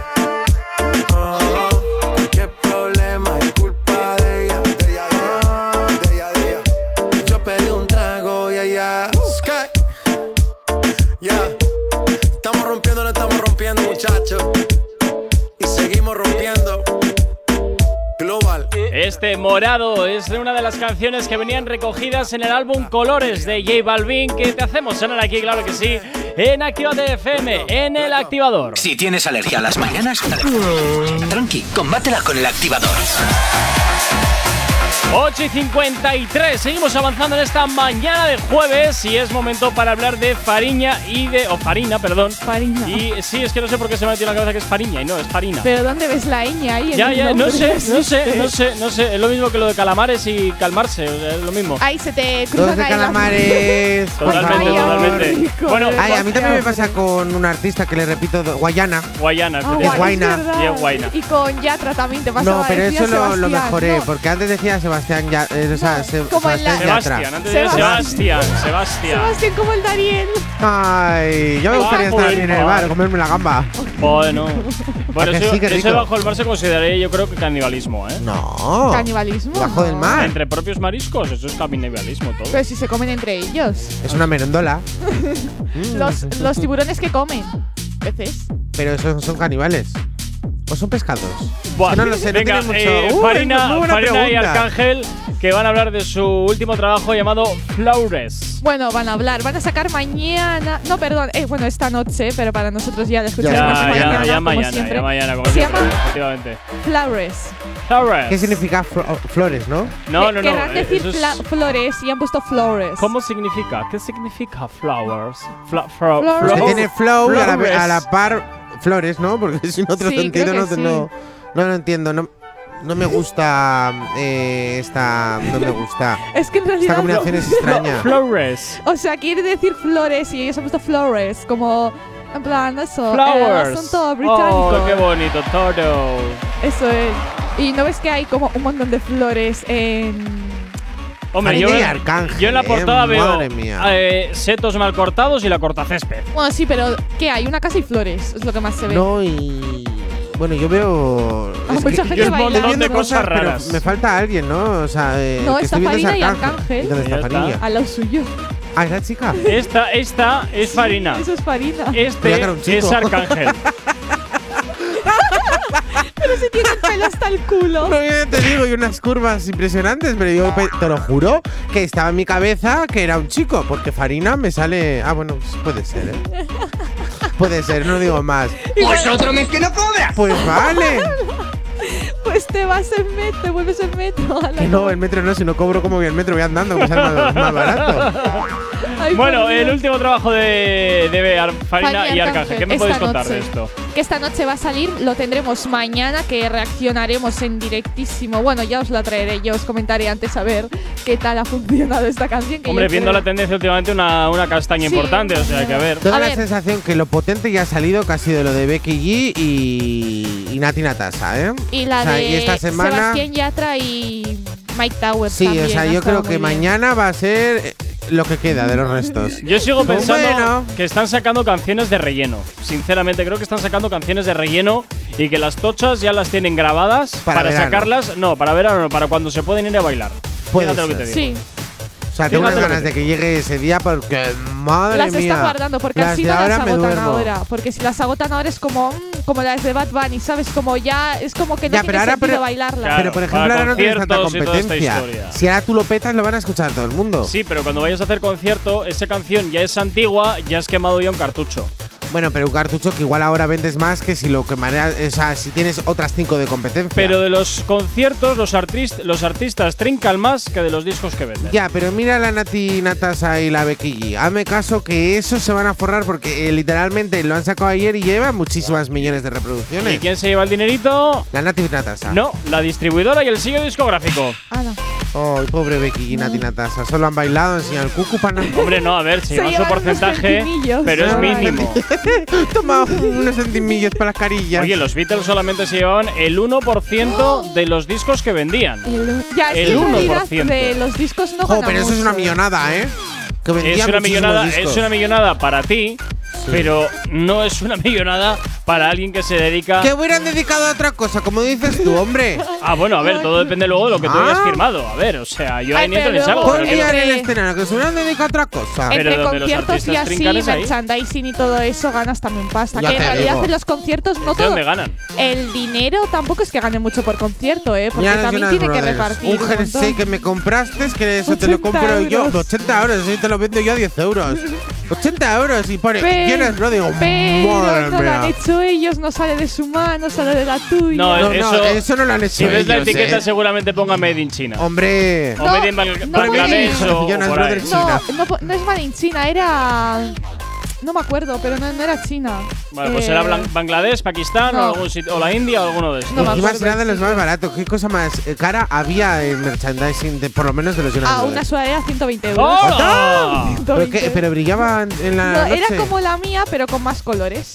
Este morado es una de las canciones que venían recogidas en el álbum Colores de J Balvin que te hacemos sonar aquí, claro que sí, en Actívate FM, en el activador. Si tienes alergia a las mañanas, tranqui, combátela con el activador. 8 y 53, seguimos avanzando en esta mañana de jueves y es momento para hablar de Fariña y de. o Farina, perdón. Farina. Y sí, es que no sé por qué se me ha metido en la cabeza que es Fariña y no, es Farina. Pero ¿dónde ves la ñ ahí? Ya, ya, no sé, no sé, no sé, no sé. Es lo mismo que lo de calamares y calmarse, o sea, es lo mismo. Ahí se te cruzan de calamares. Totalmente, totalmente. rico, Bueno, Ay, a mí también me pasa con un artista que le repito, Guayana. Guayana, Ah, es verdad. Y es guayna. Y con Yatra también te pasaba. No, pero eso lo, lo mejoré, no. porque antes decía Sebastián ya, eh, o sea, Se- como en la- Sebastián. Sebastián, antes de Sebastián. Sebastián, Sebastián. Sebastián como el Dariel. Ay, yo me Ah, gustaría estar aquí en el bar, comerme la gamba. Bueno, bueno eso, sí, eso bajo el mar se consideraría yo creo que canibalismo, ¿eh? No. Canibalismo. Bajo del mar. Entre propios mariscos, eso es canibalismo todo. Pero si se comen entre ellos. Es una merendola. Los, los tiburones que comen. Peces. Pero esos son caníbales. ¿O son pescados? Buah, Es que no lo sé, no venga, tiene mucho- eh, Uy, Farina, muy buena Farina y. Arcángel que van a hablar de su último trabajo llamado Flores. Bueno, van a hablar, van a sacar mañana. No, perdón, eh, bueno, esta noche, pero para nosotros ya lo escucharemos Ya, mañana. ya, ya como mañana, siempre. ya mañana, como Se siempre, llama efectivamente. Flowers. Flores. ¿Qué significa flo- flores, no? No, no, no. Querrán eh, decir es- flores y han puesto flores. ¿Cómo significa? ¿Qué significa flowers? Fla- Flowers. Que tiene flow a la, flores. a la par flores, ¿no? Porque si no otro Sí, sentido no, sí. no, no lo entiendo. No, no me gusta eh, esta. No me gusta. Es que en Esta realidad. combinación es extraña. Flores. O sea, quiere decir flores y ellos han puesto flores. Como. En plan, eso. Flowers. El asunto británico. Oh, qué bonito todo. Eso es. Y no ves que hay como un montón de flores en. Hombre, yo, y Arcángel, yo en la eh, portada veo eh, setos mal cortados y la cortacésped. Bueno, sí, pero ¿qué hay? Una casa y flores, es lo que más se ve. No, y. Bueno, yo veo. Ah, es mucha que gente yo estoy bailando. viendo de cosas pero raras. Me falta alguien, ¿no? O sea, eh, No, está estoy viendo es Farina y Arcángel. ¿Y ¿Dónde está? Al lado suyo. Ah, es la chica. Esta, esta es Farina. Eso es Farina. Este es Arcángel. Pero si tiene el pelo hasta el culo. No, yo te digo, y unas curvas impresionantes, pero yo te lo juro que estaba en mi cabeza que era un chico, porque Farina me sale. Ah, bueno, pues puede ser, ¿eh? Puede ser, no digo más. Pues otro mes que no cobra. Pues vale. Pues te vas en metro, te vuelves en metro. a la Que no, el metro no, si no cobro como voy al metro, voy andando, que me sale más, más barato. Ay, bueno, el último trabajo de, de Ar- Farina Farina y Arcángel. ¿Qué me podéis contar noche. de esto? Que esta noche va a salir, lo tendremos mañana, que reaccionaremos en directísimo. Bueno, ya os la traeré, yo os comentaré antes a ver qué tal ha funcionado esta canción. Que Hombre, viendo creo- la tendencia últimamente, una, una castaña Sí. importante, o sea que a ver. Tengo A la ver. sensación que lo potente ya ha salido, que ha sido lo de Becky G y, y Nati Natasa, ¿eh? Y la O sea, de y esta semana. Sebastián Yatra y Mike Towers. Sí, también, o sea, yo creo que bien. mañana va a ser lo que queda de los restos. Yo sigo pensando bueno. que están sacando canciones de relleno. Sinceramente, creo que están sacando canciones de relleno y que las tochas ya las tienen grabadas Para sacarlas. No, para verano, no, para cuando se pueden ir a bailar. Puede Fíjate lo que ser. te digo. Sí, O sea, tengo unas ganas que de que llegue ese día porque, madre las mía. están guardando porque las así no las ahora agotan ahora. Porque si las agotan ahora es como, mm, como las de Bad Bunny, ¿sabes? Como ya, es como que no Ya, tiene pero ahora, sentido pero, bailarlas. Claro, pero por ejemplo, para ahora no tienes tanta competencia. Si ahora tú lo petas, lo van a escuchar todo el mundo. Sí, pero cuando vayas a hacer concierto, esa canción ya es antigua, ya has quemado ya un cartucho. Bueno, pero un cartucho que igual ahora vendes más que si lo que o sea, si tienes otras cinco de competencia. Pero de los conciertos, los, artist- los artistas trincan más que de los discos que venden. Ya, pero mira la Nati Natasa y la Becky G. Hazme caso que esos se van a forrar porque eh, literalmente lo han sacado ayer y lleva muchísimas millones de ¿Y reproducciones. quién se lleva el dinerito? La Nati Natasa. No, la distribuidora y el sello discográfico. Ah, no. Oh, pobre Becky G y Nati Natasa. Solo han bailado, enseñan el cucu pana. Hombre, no, a ver, Se lleva su porcentaje, pero es mínimo. Toma unos centimillos para las carillas. Oye, los Beatles solamente se llevaban el 1% de los discos que vendían. El, ya, es El que en realidad 1%. de los discos no gana pero eso es una millonada, ¿eh? Que vendía Es una millonada, discos. es una millonada para ti, pero no es una millonada para alguien que se dedica. Que hubieran dedicado a otra cosa, como dices tú, hombre. Ah, bueno, a ver, todo depende luego de lo que tú Ah. hayas firmado. A ver, o sea, yo ahí ni entro pero ni salgo. pero Pon en el escenario, que se hubieran dedicado a otra cosa. Pero Entre conciertos y así, es merchandising y todo eso, ganas también pasta. Ya que en realidad digo. en los conciertos no ¿De todo. dónde ganan? El dinero tampoco es que gane mucho por concierto, ¿eh? Porque también tiene que repartir. Un jersey que me compraste, que eso te lo 80 compro yo. euros. 80 euros, y te lo vendo yo a 10 euros. 80 euros y pone Pe- Jonas Brothers. Digo, Pero no lo han hecho ellos, no sale de su mano, sale de la tuya. No, No, no, eso, eso no lo han hecho Si ves la ellos, etiqueta, ¿eh? seguramente ponga Made in China. Hombre. o No, Made in Bangl- no, Bangladesh no, no, no es Made in China, era. No me acuerdo, pero no, no era China. Vale, pues Eh, será Blan- Bangladesh, Pakistán no. o, algún sitio- o la India o alguno de estos. No y más era de los más baratos. ¿Qué cosa más eh, cara había en merchandising, de, por lo menos de los Jonas Ah, una sudadera 120 euros. ¡Hola! ¿Pero, 120. qué? ¿Pero brillaba en- en la No, noche? era como la mía, pero con más colores.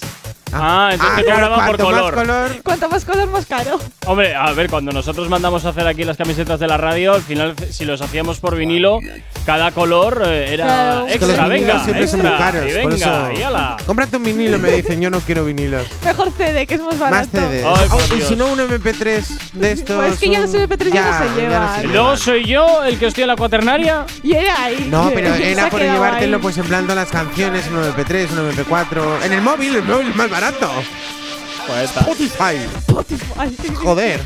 Ah, entonces te claro, cobraban por más color. color. Cuanto más color, más caro. Hombre, a ver, cuando nosotros mandamos a hacer aquí las camisetas de la radio, al final, si los hacíamos por vinilo, cada color eh, era Claro. Es que extra. Venga, siempre son muy extra. caros. y venga, eso. y ala. Cómprate un vinilo, me dicen. Yo no quiero vinilos. Mejor CD, que es más Más barato. CDs. Ay, por Oh, y si no, un MP3 de estos. Pues es que ya los un- MP3 ya no se ya llevan. Luego soy yo el que estoy en la cuaternaria. Y era ahí. No, pero era por llevártelo ahí. pues en plan las canciones, un MP3, un MP4. En el móvil, el móvil es más barato. Pues está. Spotify. Ay, Joder.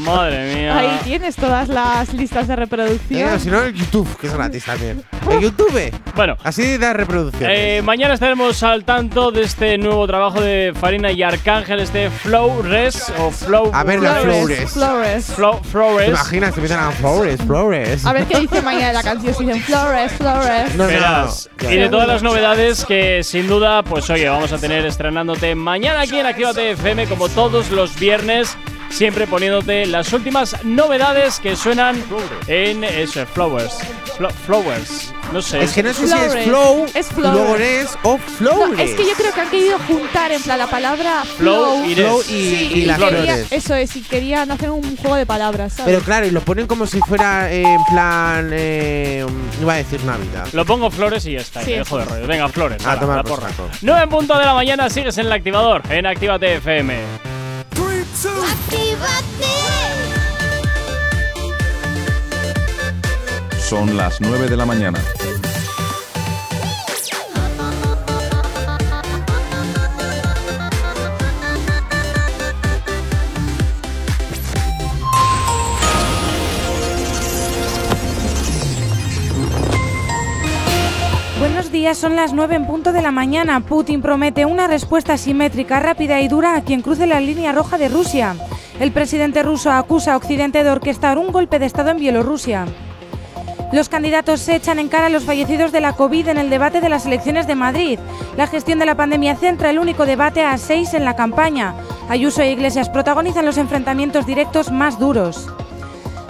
Madre mía. Ahí tienes todas las listas de reproducción. Eh, si no, el YouTube, que es gratis también. El YouTube. Bueno, Así da reproducciones. eh, mañana estaremos al tanto de este nuevo trabajo de Farina y Arcángel, este Flow Res o Flow. A ver, la Flores. Flores. Flores. Flow, Flow ¿Te Res. imaginas? Te empiezan a Flores, Flores. A ver qué dice mañana la canción. Si dicen Flores, Flores. No, no, Verás. no. Y de todas las novedades que sin duda, pues oye, vamos a tener estrenándote mañana aquí en Actívate FM, como todos los viernes, siempre poniéndote las últimas novedades que suenan en eso, Flowers. Flo- flowers. No sé. Es que no sé si Flowers. es flow, Es luego es o No, flowers. es que yo creo que han querido juntar en plan la palabra Flow flow, y Flow Res. y, Sí, y las quería- flores. Eso es, y querían hacer un juego de palabras, ¿sabes? Pero claro, y lo ponen como si fuera eh, en plan. Eh, iba a decir Navidad. Lo pongo flores y ya está. Sí, dejo de rollo. Venga, flores. A tomar la por porra. saco. 9 en punto de la mañana sigues en el activador. En Actívate FM. Son las 9 de la mañana. Buenos días, son las 9 en punto de la mañana. Putin promete una respuesta simétrica, rápida y dura a quien cruce la línea roja de Rusia. El presidente ruso acusa a Occidente de orquestar un golpe de Estado en Bielorrusia. Los candidatos se echan en cara a los fallecidos de la COVID en el debate de las elecciones de Madrid. La gestión de la pandemia centra el único debate a seis en la campaña. Ayuso e Iglesias protagonizan los enfrentamientos directos más duros.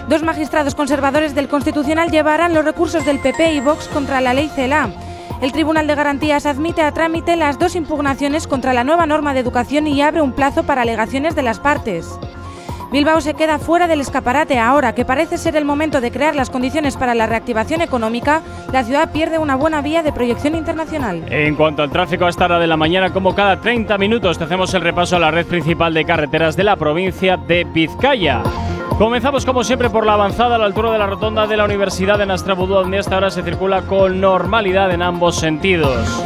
Dos magistrados conservadores del Constitucional llevarán los recursos del PP y Vox contra la ley CELA. El Tribunal de Garantías admite a trámite las dos impugnaciones contra la nueva norma de educación y abre un plazo para alegaciones de las partes. Bilbao se queda fuera del escaparate ahora que parece ser el momento de crear las condiciones para la reactivación económica. La ciudad pierde una buena vía de proyección internacional. En cuanto al tráfico a esta hora de la mañana, como cada 30 minutos, hacemos el repaso a la red principal de carreteras de la provincia de Vizcaya. Comenzamos como siempre por la avanzada a la altura de la rotonda de la Universidad de Nastrabudú, donde hasta ahora se circula con normalidad en ambos sentidos.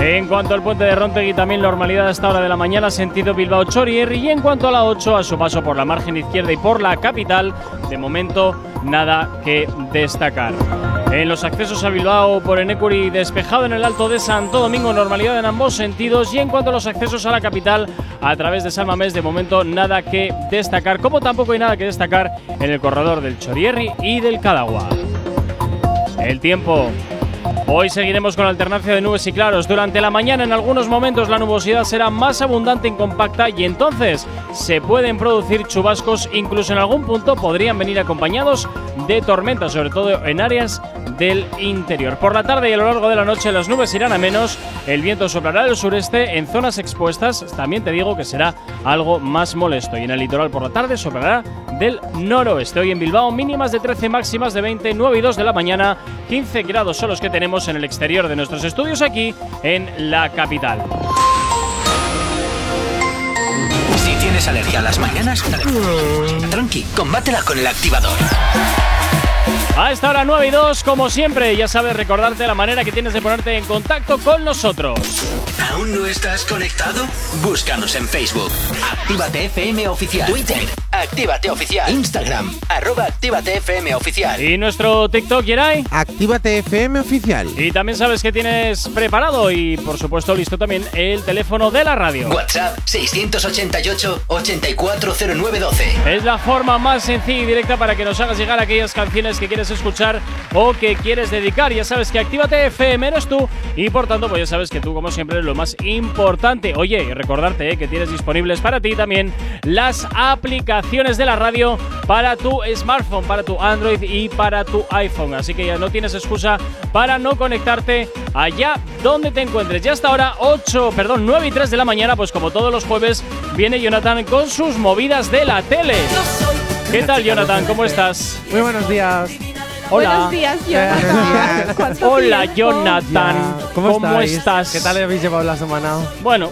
En cuanto al puente de Rontegui, también normalidad a esta hora de la mañana, sentido Bilbao Chorierri. Y en cuanto a la 8, a su paso por la margen izquierda y por la capital, de momento nada que destacar. En los accesos a Bilbao por Enecuri, despejado en el Alto de Santo Domingo, normalidad en ambos sentidos. Y en cuanto a los accesos a la capital, a través de Salmamés, de momento nada que destacar, como tampoco hay nada que destacar en el corredor del Chorierri y del Cadagua. El tiempo. Hoy seguiremos con alternancia de nubes y claros. Durante la mañana en algunos momentos la nubosidad será más abundante y compacta y entonces se pueden producir chubascos, incluso en algún punto podrían venir acompañados de tormentas, sobre todo en áreas del interior. Por la tarde y a lo largo de la noche las nubes irán a menos, el viento soplará del sureste en zonas expuestas, también te digo que será algo más molesto y en el litoral por la tarde soplará del noroeste. Hoy en Bilbao mínimas de 13, máximas de 20, 9 y 2 de la mañana, 15 grados son los que tenemos en el exterior de nuestros estudios aquí en la capital. Si tienes alergia a las mañanas, tranqui, combátela con el activador. A esta hora 9 y 2, como siempre, ya sabes recordarte la manera que tienes de ponerte en contacto con nosotros. ¿Aún no estás conectado? Búscanos en Facebook. Actívate FM Oficial. Twitter. Actívate Oficial. Instagram. Arroba Actívate FM Oficial. Y nuestro TikTok, Yeray. Actívate FM Oficial. Y también sabes que tienes preparado y, por supuesto, listo también el teléfono de la radio. WhatsApp 688-840912. Es la forma más sencilla y directa para que nos hagas llegar aquellas canciones que quieres escuchar o que quieres dedicar. Ya sabes que Actívate FM eres tú y por tanto, pues ya sabes que tú, como siempre, es lo más importante. Oye, y recordarte eh, que tienes disponibles para ti también las aplicaciones de la radio para tu smartphone, para tu Android y para tu iPhone. Así que ya no tienes excusa para no conectarte allá donde te encuentres. Ya hasta ahora 8, perdón, 9 y 3 de la mañana, pues como todos los jueves, viene Jonathan con sus movidas de la tele. ¿Qué tal, Jonathan? ¿Cómo estás? Muy buenos días. Hola. Buenos días, Jonathan. ¿Cuánto Hola? Jonathan. ¿Cómo, estáis? estás? ¿Qué tal habéis llevado la semana? Bueno,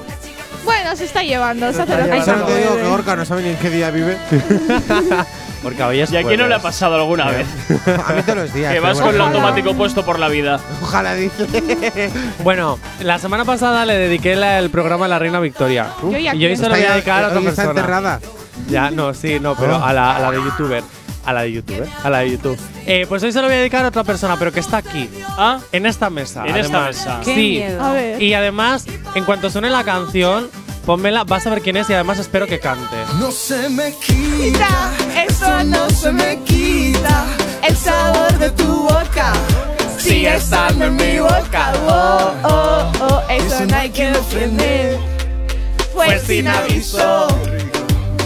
Bueno, se está llevando, se hace está lo que. Solo te digo que. Gorka no sabe ni en qué día vive. Porque hoy es ¿y a quién no le ha pasado alguna vez? A mí todos los días. que vas bueno. con el Ojalá. automático puesto por la vida. Ojalá dice. Bueno, la semana pasada le dediqué la- el programa a la Reina Victoria. Yo y a y hoy se lo voy a dedicar a otra hoy está persona. enterrada. Ya, no, sí, no, pero Oh. a, la, a la de youtuber. A la de youtuber. A la de YouTube. Eh, pues hoy se lo voy a dedicar a otra persona, pero que está aquí. ¿Ah? En esta mesa. En esta además. mesa. Qué Sí. miedo. A ver. Y además, en cuanto suene la canción, pónmela, vas a ver quién es y además espero que cante. No se me quita, Eso no se me quita. El sabor de tu boca sigue estando en mi boca. Oh, oh, oh, eso no hay que defender. Pues sin aviso.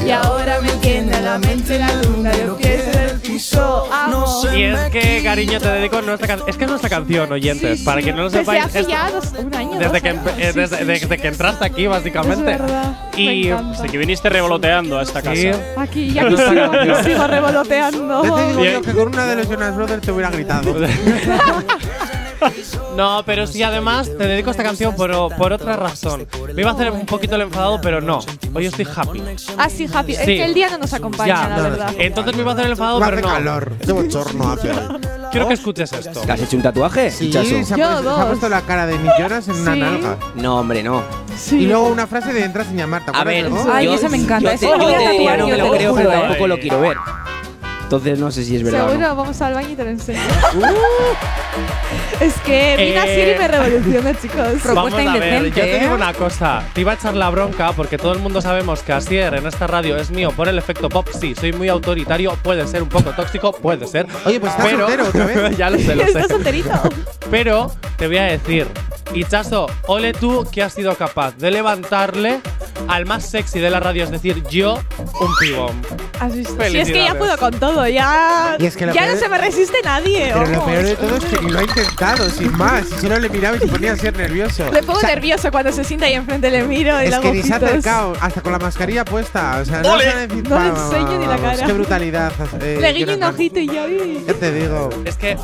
Y ahora me entiende la mente, la luna, los pies en el piso. Amo. Y es que, cariño, te dedico nuestra canción. Es que es nuestra canción, oyentes. Para quien no lo Desde sepáis, hace es- ya dos- un año. desde, dos que, eh, desde, sí, desde que entraste aquí, básicamente. Es Y. Así que viniste revoloteando a esta casa. Aquí ya No que está sigo, que sigo revoloteando. Te digo yo que con una de los Jonas Brothers te hubiera gritado. No, pero sí, además te dedico esta canción por, por otra razón. Me iba a hacer un poquito el enfadado, pero no. Hoy estoy happy. Así, happy. Es Sí. que el día no nos acompaña, Ya, la no, verdad. Entonces me iba a hacer el enfadado, No pero hace no. calor. Qué bochorno hace hoy. Quiero que escuches esto. ¿Te has hecho un tatuaje? Sí, se ha, Yo puesto, se ha puesto la cara de Nick Jonas en una Sí. nalga. No, hombre, no. Y luego una frase de entras sin llamar. ¿te A ver, Bego? Ay, yo- ese me encanta, Yo ese te, yo voy a te diría, tatuar, no yo me te lo lo creo, pero eh. tampoco lo quiero ver. Entonces no sé si es verdad. o no. Seguro, vamos al baño y te lo enseño. es que vino Eh, Siri y me revoluciona, chicos. Vamos a ver, yo te digo ¿eh? una cosa. Te iba a echar la bronca porque todo el mundo sabemos que Asier en esta radio es mío por el efecto pop. Sí, soy muy autoritario, puede ser un poco tóxico, puede ser. Oye, pues estás pero, soltero otra vez. ya lo sé, lo sé. Estás solterito. Pero te voy a decir, Ichazo, ole tú que has sido capaz de levantarle al más sexy de la radio, es decir, yo, un pibón. ¿Has visto? Sí, es que ya puedo con todo, ya. Y es que lo ya peor no se me resiste nadie. Pero lo peor de todo es que lo ha intentado, sin más. Solo le miraba y se ponía a ser nervioso. Le pongo O sea, nervioso cuando se sienta ahí enfrente, le miro y Es le que ni se ha acercado, hasta con la mascarilla puesta. O sea, no decir No le enseño ni la cara. Qué brutalidad. eh, Le guiño un ojito y ya. uy. Ya te digo. Es que,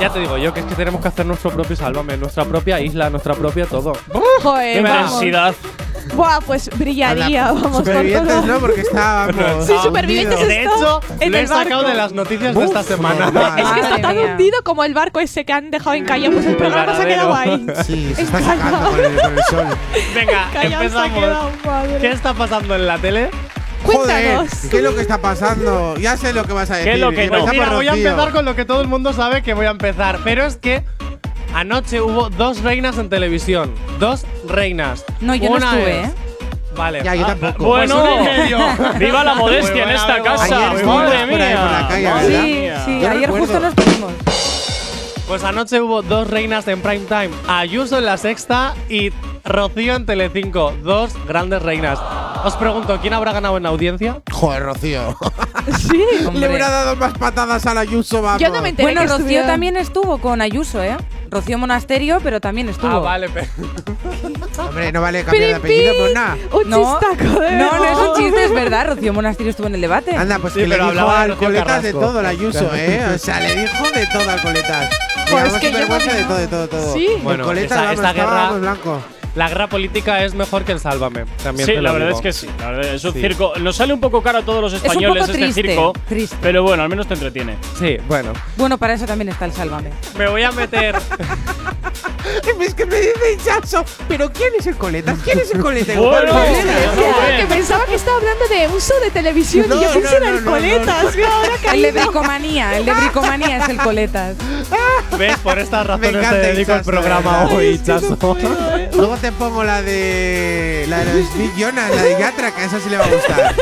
ya te digo yo, que es que tenemos que hacer nuestro propio Sálvame, nuestra propia isla, nuestra propia todo. Joder, ¡Qué vamos. Buah, pues brillaría, vamos. Supervivientes, todo. ¿no? Porque está, vamos. Sí, supervivientes. De está hecho, en lo he el sacado barco. de las noticias de esta semana. Es que está Madre tan mía. hundido como el barco ese que han dejado en calle. Pues el programa se ha quedado ahí. Sí, se está sacando con el, con el sol. Venga, Callao se ha empezamos. quedado, madre. ¿Qué está pasando en la tele? Joder, Cuéntanos. ¿qué es lo que está pasando? Ya sé lo que vas a decir. ¿Qué es lo que no? empezamos, Mira, voy a Rocío. empezar con lo que todo el mundo sabe que voy a empezar. Pero es que anoche hubo dos reinas en televisión. Dos reinas. No, yo no estuve, es- ¿eh? Vale. Ya, yo Ah, tampoco. Bueno, Pues viva la modestia en esta casa. Ayer Madre la mía. Sí, mía. sí, Yo ayer recuerdo. justo nos vimos. Pues anoche hubo dos reinas en prime time. Ayuso en la sexta y Rocío en Telecinco. Dos grandes reinas. Os pregunto, ¿quién habrá ganado en audiencia? Joder, Rocío. Sí. Le hubiera dado más patadas a la Ayuso, vamos. Yo no me enteré Bueno, que Rocío estuviera- también estuvo con Ayuso, ¿eh? Rocío Monasterio, pero también estuvo. Ah, vale. pe- Hombre, no vale cambiar de apellido por nada. Un No, chistaco de no, no es un chiste, es verdad. Rocío Monasterio estuvo en el debate. Anda, pues Sí, que le pero dijo hablaba a de de todo la Ayuso, ¿eh? O sea, le dijo de todo a Alcoletas. Pues que yo vergüenza no- de todo, de todo, todo. Sí. Bueno, vamos, esta guerra- blanco. La guerra política es mejor que el Sálvame. También Sí, te lo la verdad digo. es que sí. La verdad, es un Sí. circo. Nos sale un poco caro a todos los un españoles este circo. triste. Pero bueno, al menos te entretiene. Sí, bueno. Bueno, para eso también está el Sálvame. Me voy a meter. Es que me dice hinchazo. ¿Pero quién es el Coletas? ¿Quién es el Coletas? Bueno. Que pensaba que estaba hablando de uso de televisión No, y yo no, pensé en no, el no, coletas. no, Mira, ahora El de bricomanía, el de bricomanía es el Coletas. ¿Ves? Por estas razones te dedico el programa ¿verdad? hoy, Chazo. Luego te pongo la de. La de Smith Jonas, la de Yatra, que a esa sí le va a gustar.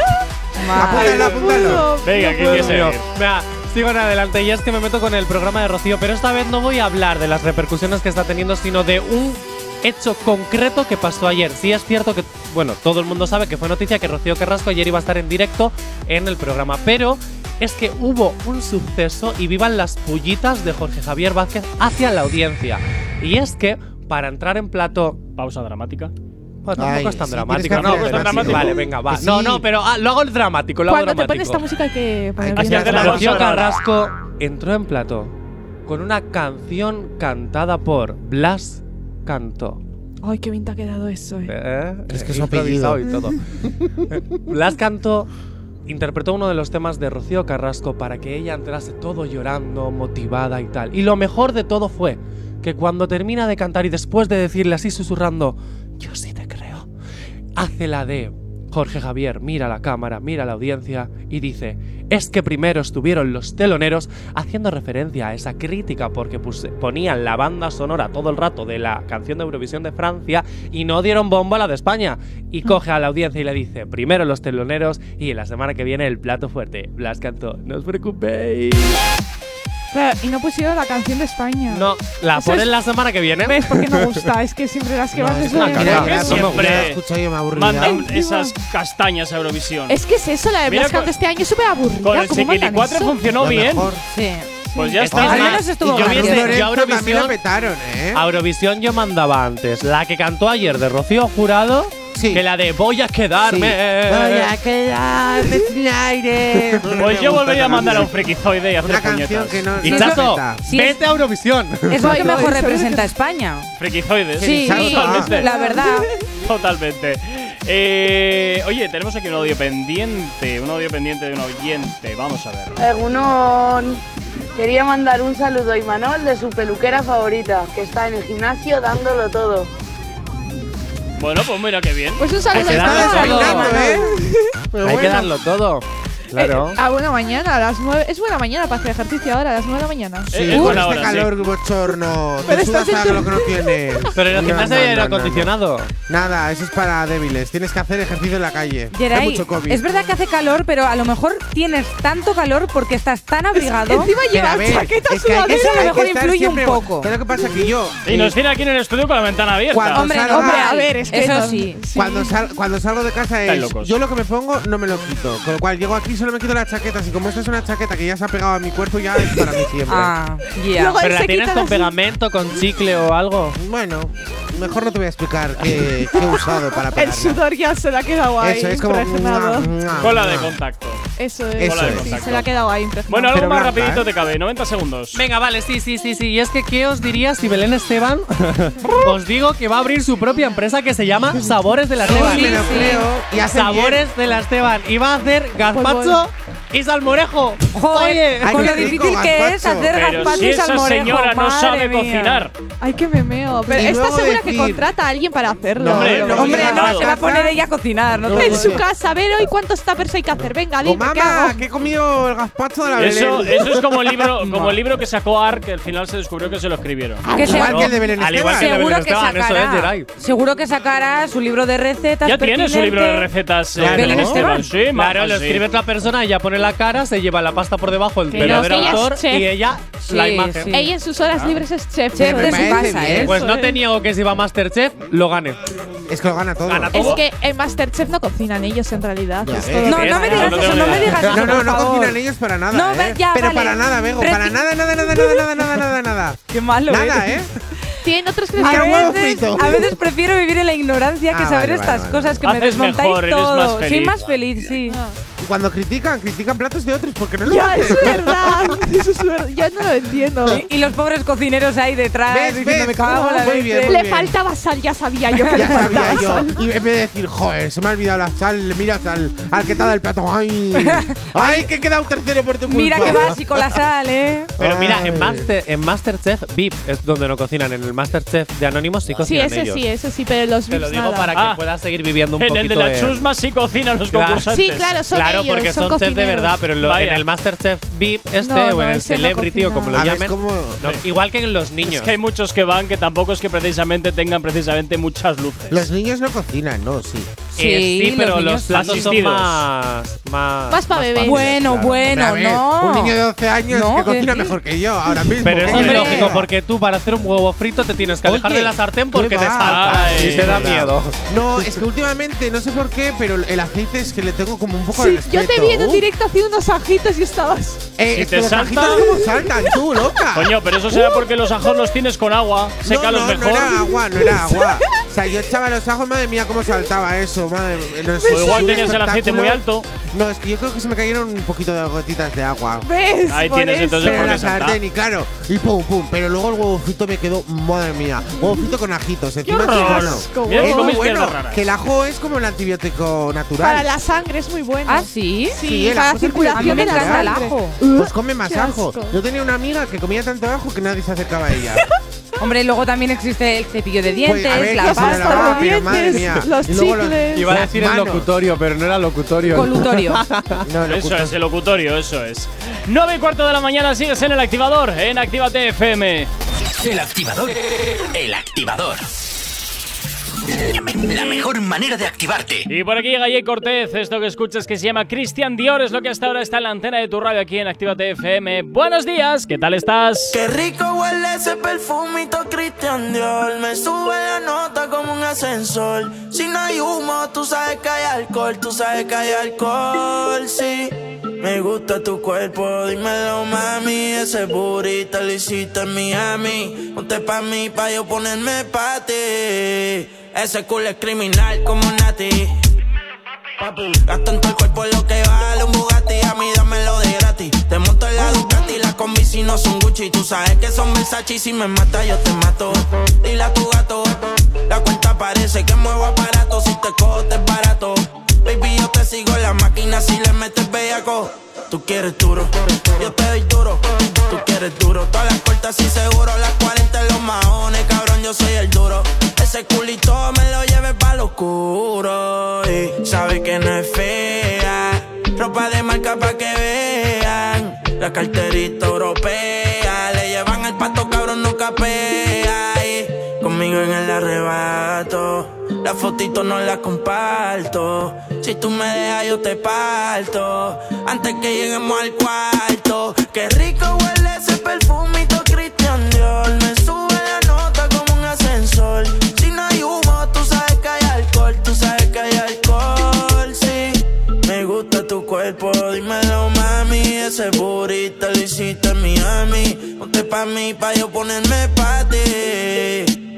apúntalo, apúntalo. Venga, ¿quién quiere seguir? Venga, sigo en adelante. Y es que me meto con el programa de Rocío, pero esta vez no voy a hablar de las repercusiones que está teniendo, sino de un hecho concreto que pasó ayer. Sí es cierto que, bueno, todo el mundo sabe que fue noticia que Rocío Carrasco ayer iba a estar en directo en el programa, pero es que hubo un suceso y vivan las pullitas de Jorge Javier Vázquez hacia la audiencia. Y es que para entrar en plato Pausa dramática. Bueno, tampoco Ay, es tan sí, dramático, tienes que ¿no? hacer dramático. Vale, venga, va. No, no, pero ah, lo hago el dramático, lo hago Cuando te dramático. pones esta música hay que poner la Rocío. Carrasco entró en plato con una canción cantada por Blas Cantó. Ay, qué bien te ha quedado eso, eh. ¿Eh? Es que He su improvisado y todo. Blas Cantó interpretó uno de los temas de Rocío Carrasco para que ella entrase todo llorando, motivada y tal. Y lo mejor de todo fue que cuando termina de cantar y después de decirle así susurrando, yo sí te creo, hace la de Jorge Javier, mira la cámara, mira la audiencia y dice, es que primero estuvieron los teloneros haciendo referencia a esa crítica porque ponían la banda sonora todo el rato de la canción de Eurovisión de Francia y no dieron bombo a la de España. Y coge a la audiencia y le dice, primero los teloneros y en la semana que viene el plato fuerte. Blas cantó, no os preocupéis. Claro, y no pusieron la canción de España. No, la ponen es- la semana que viene. ¿Ves por qué no gusta? Es que siempre las que van de es una Mira, que Eurovisión. siempre- ya escuchado y me aburrí. Mandan ¿eh? esas castañas a Eurovisión. Es que es eso, la de Mira, Blas Cant con- este año es súper aburrida. Con el ¿Cómo funcionó Lo bien. mejor. Sí. Pues ya está. Al menos estuvo yo gracioso. viese- yo a Lorenzo también la petaron, ¿eh? Eurovisión yo mandaba antes. La que cantó ayer de Rocío Jurado Sí. Que la de voy a quedarme. Voy a quedarme sin aire. Pues yo volvería a mandar a un frikizoide y hacer Una puñetas. Y no vete a Eurovisión. Es lo que mejor representa a España. frikizoides. Sí, Sí, totalmente. la verdad. Totalmente. Eh, oye, tenemos aquí un audio pendiente, un audio pendiente de un oyente. Vamos a ver. Egunon. Quería mandar un saludo a Imanol de su peluquera favorita, que está en el gimnasio dándolo todo. Bueno, pues mira qué bien. Pues un saludo. Hay que darlo, ¿eh? Hay que darlo todo. Claro. Eh, ah, bueno, mañana a las 9. Es buena mañana para hacer ejercicio ahora, a las 9 de la mañana. Eh, sí, es buena este hora, calor sí. bochorno. Pero Te sudas a lo que no tienes. Pero en el gimnasio hay aire acondicionado. Nada, eso es para débiles. Tienes que hacer ejercicio en la calle. Geray, hay mucho COVID. Es verdad que hace calor, pero a lo mejor tienes tanto calor porque estás tan abrigado. Es, encima llevas ver, chaqueta es que sudadera. Eso a lo mejor influye un poco. Pero lo que pasa que yo. Y nos tiene aquí en el estudio con la ventana abierta. Cuando hombre, salga, hombre, a ver, es que eso no, sí. Cuando, sal, cuando salgo de casa es. Yo lo que me pongo no me lo quito. Con lo cual llego aquí solo me quito las chaquetas y como esta es una chaqueta que ya se ha pegado a mi cuerpo, ya es para mí siempre. Ah, ya. ¿Pero la tienes con pegamento, con chicle o algo? Bueno, mejor no te voy a explicar qué, qué he usado para pegarla. El sudor ya se le ha quedado ahí Eso, es como... impregnado. Cola de contacto. Eso es. Cola de contacto. Sí, se le ha quedado ahí. Bueno, algo Pero más blanca, rapidito ¿eh? te cabe, 90 segundos. Venga, vale, sí, sí, sí, sí. Y es que, ¿qué os diría si Belén Esteban os digo que va a abrir su propia empresa que se llama Sabores de la Esteban? Sí, sí, me lo creo. Y Sabores bien. de la Esteban. Y va a hacer pues gazpacho y salmorejo. Oye, con lo difícil que es hacer gazpacho y salmorejo. Señora no sabe cocinar. Ay, que me meo. Pero ¿estás segura contrata a alguien para hacerlo. No, hombre, no, se va a poner ella a cocinar. En su casa, a ver hoy cuántos tuppers hay que hacer. Venga, dime, oh, ¿qué he comido el gazpacho de la Belén. Eso, es como el, libro, como el libro que sacó Ark, que al final se descubrió que se lo escribieron. Que igual que el de Belén Al igual que el de Belén Esteban, que sacará, Seguro que sacará su libro de recetas. Ya tiene su libro de recetas. Eh, Belén Esteban. Sí, claro, lo escribe otra persona, ella pone la cara, se lleva la pasta por debajo, el verdadero autor, y ella la imagen. Ella en sus horas ah. libres es chef. Chef de su casa, ¿eh? Pues no tenía que se iba Masterchef lo gane. Es que lo gana todo. Es que en Masterchef no cocinan ellos en realidad. No, no me digas eso, no me digas eso. No, no, no cocinan ellos para nada. No, ¿eh? ya, Pero para nada, Bego, para nada, nada, nada, nada, nada, nada, nada, nada. Qué malo, Nada, ¿eh? Tienen otros que a veces, a veces prefiero vivir en la ignorancia que ah, saber estas cosas que me desmontáis todo. Soy más feliz, sí cuando critican, critican platos de otros porque no los Ya, es verdad. Eso es verdad. Yo no lo entiendo. Y, los pobres cocineros ahí detrás ¿Ves, diciendo, me cago Muy bien, Le bien. faltaba sal, ya sabía yo Ya sabía yo. Y en vez de decir, joder, se me ha olvidado la sal, mira al, al que te da el plato. Ay, ay, que he quedado tercero por tu culpa. Mira qué vas y con la sal, ¿eh? Pero mira, en, Master, en Masterchef VIP es donde no cocinan. En el Masterchef de Anónimos sí Sí, cocinan ese ellos. sí, ese sí, pero los Te lo digo para que Ah. puedas seguir viviendo un En el de la chusma sí cocinan los Claro. concursantes. Sí, claro, son Claro, porque son, chefs de verdad, pero en, lo, en el Masterchef VIP este no, o en el Celebrity o como lo ah, llamen. Igual que en los niños. Es que hay muchos que van que tampoco es que precisamente tengan precisamente muchas luces. Los niños no cocinan, no, sí. Eh, sí, sí pero los, platos son más. Más, más para bebés. Bueno, bueno, no. Un niño de 12 años que cocina mejor que yo ahora mismo. Pero es lógico, porque tú para hacer un huevo frito te tienes que alejar de la sartén porque te salta. Ah, y eh, te da miedo. No, es que últimamente, no sé por qué, pero el aceite es que le tengo como un poco de respeto. Yo te vi en directo haciendo unos ajitos y estabas. Eh, te saltan. como saltan tú, loca. Coño, pero eso será porque los ajos los tienes con agua. Seca no, no. No era agua, no era agua. yo echaba los ajos, madre mía, cómo saltaba eso, madre mía. Los, pues o igual tenías el aceite muy alto. No, es que yo creo que se me cayeron un poquito de gotitas de agua. Ahí tienes entonces por la sartén claro, y pum, pum. Pero luego el huevo frito me quedó, madre mía, huevocito con ajitos. Encima bueno. Que el ajo es como el antibiótico natural. Para la sangre es muy bueno. ¿Ah, sí? Sí, la circulación de la. Ajo. Pues come más ajo. Yo tenía una amiga que comía tanto ajo que nadie se acercaba a ella. Hombre, luego también existe el cepillo de dientes, Pues, ver, la pasta, madre dientes, mía. los chicles. Iba a decir el locutorio, pero no era locutorio. Colutorio. No, Eso locutor. es, el locutorio, eso es. 9 y cuarto de la mañana sigues en el activador, en Actívate FM. El activador. El activador. La mejor manera de activarte. Y por aquí llega Jay Cortez, esto que escuchas que se llama Christian Dior, es lo que hasta ahora está en la antena de tu radio aquí en Actívate FM. Buenos días, ¿qué tal estás? Qué rico huele ese perfumito Christian Dior. Me sube la nota como un ascensor. Si no hay humo, tú sabes que hay alcohol, tú sabes que hay alcohol, sí. Me gusta tu cuerpo, dímelo mami Ese burrito lo hiciste en Miami Ponte pa' mí, pa' yo ponerme pa' ti Ese culo es criminal como Nati gasto en todo el cuerpo lo que vale un Bugatti A mí dámelo de gratis Te monto en la Ducati, las combi si no son Gucci Tú sabes que son Versace y si me mata yo te mato Dile a tu gato La cuenta parece que muevo aparato Si te cojo te es barato Baby, yo te sigo la máquina si le metes bellaco. Tú quieres duro, yo te doy duro. Tú quieres duro, todas las puertas y seguro. Las 40 en los maones, cabrón, yo soy el duro. Ese culito me lo lleve pa' lo oscuro. Y sabe que no es fea. Ropa de marca pa' que vean. La carterita europea. Le llevan el pato, cabrón, no capea. Y conmigo en el arrebato. La fotito no la comparto. Si tú me dejas, yo te parto. Antes que lleguemos al cuarto. Qué rico huele ese perfumito Ese burrito lo hiciste en Miami. Ponte pa' mí, pa' yo ponerme pa' ti.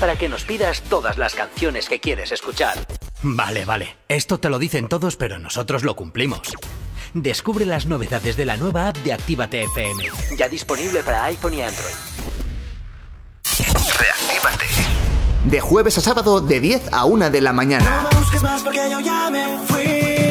Para que nos pidas todas las canciones que quieres escuchar. Vale, vale. Esto te lo dicen todos, pero nosotros lo cumplimos. Descubre las novedades de la nueva app de Actívate FM. Ya disponible para iPhone y Android. Reactívate. De jueves a sábado de 10 a 1 de la mañana. No me busques más porque yo ya me fui.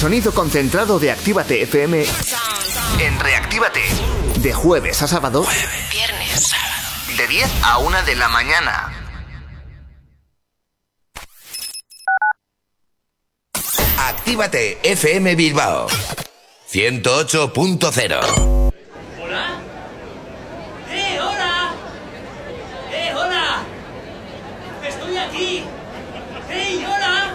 Sonido concentrado de Actívate FM en Reactívate. De jueves a sábado. Viernes. De 10 a 1 de la mañana. Actívate FM Bilbao 108.0 ¿Hola? ¡Eh, hola! ¡Eh, hola! ¡Estoy aquí! ¡Hey, hola!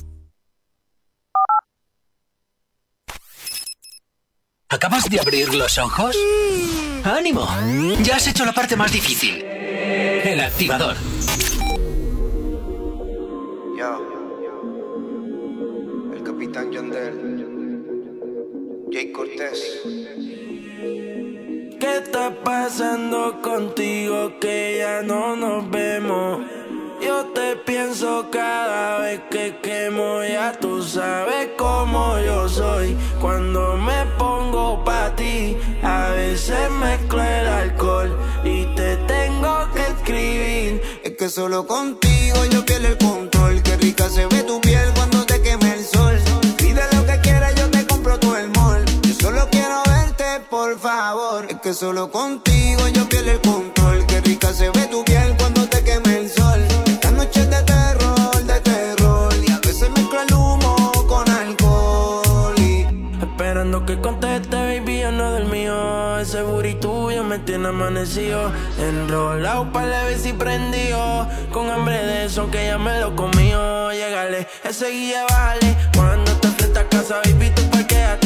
¿Acabas de abrir los ojos? ¡Ánimo! Ya has hecho la parte más difícil. El activador. Yo. El capitán Yandel. Jay Cortés. ¿Qué está pasando contigo que ya no nos vemos? Yo te pienso cada vez que quemo, ya tú sabes cómo yo soy. Cuando me pongo pa' ti, a veces mezclo el alcohol y te tengo que escribir. Es que solo contigo yo pierdo el control. Qué rica se ve tu piel cuando te queme el sol. Pide lo que quieras, yo te compro todo el. Yo solo quiero verte, por favor. Es que solo contigo yo pierdo el control. Qué rica se ve amanecido. Enrolado para la y prendido. Con hambre de eso que ya me lo comió. Llegale, ese guía, bájale. Cuando te frente a casa, baby, tú parquéate.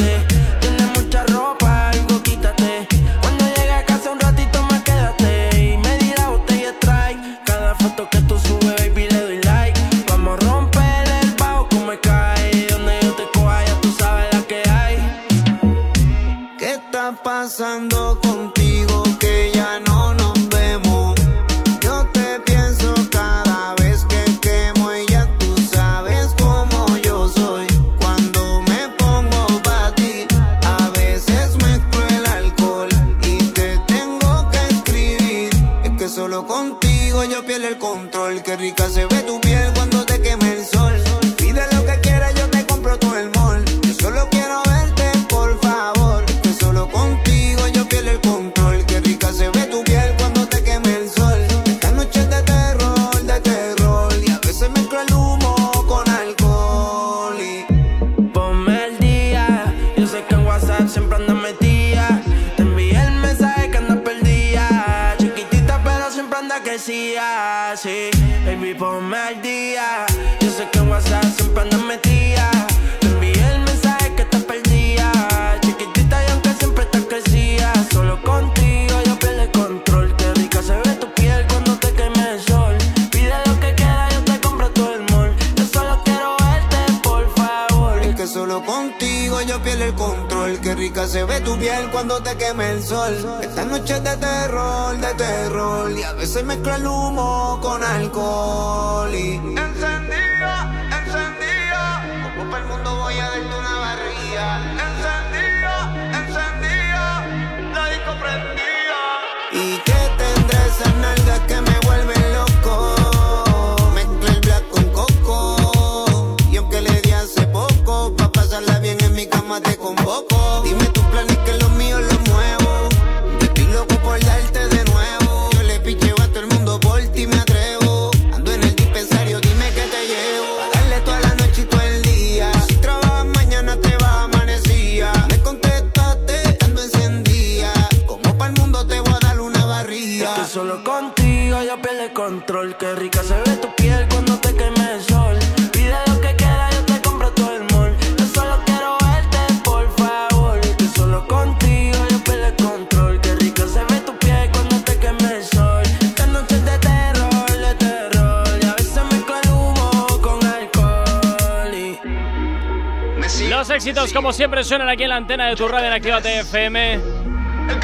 Siempre, suenan aquí en la antena de tu radio en Actívate FM.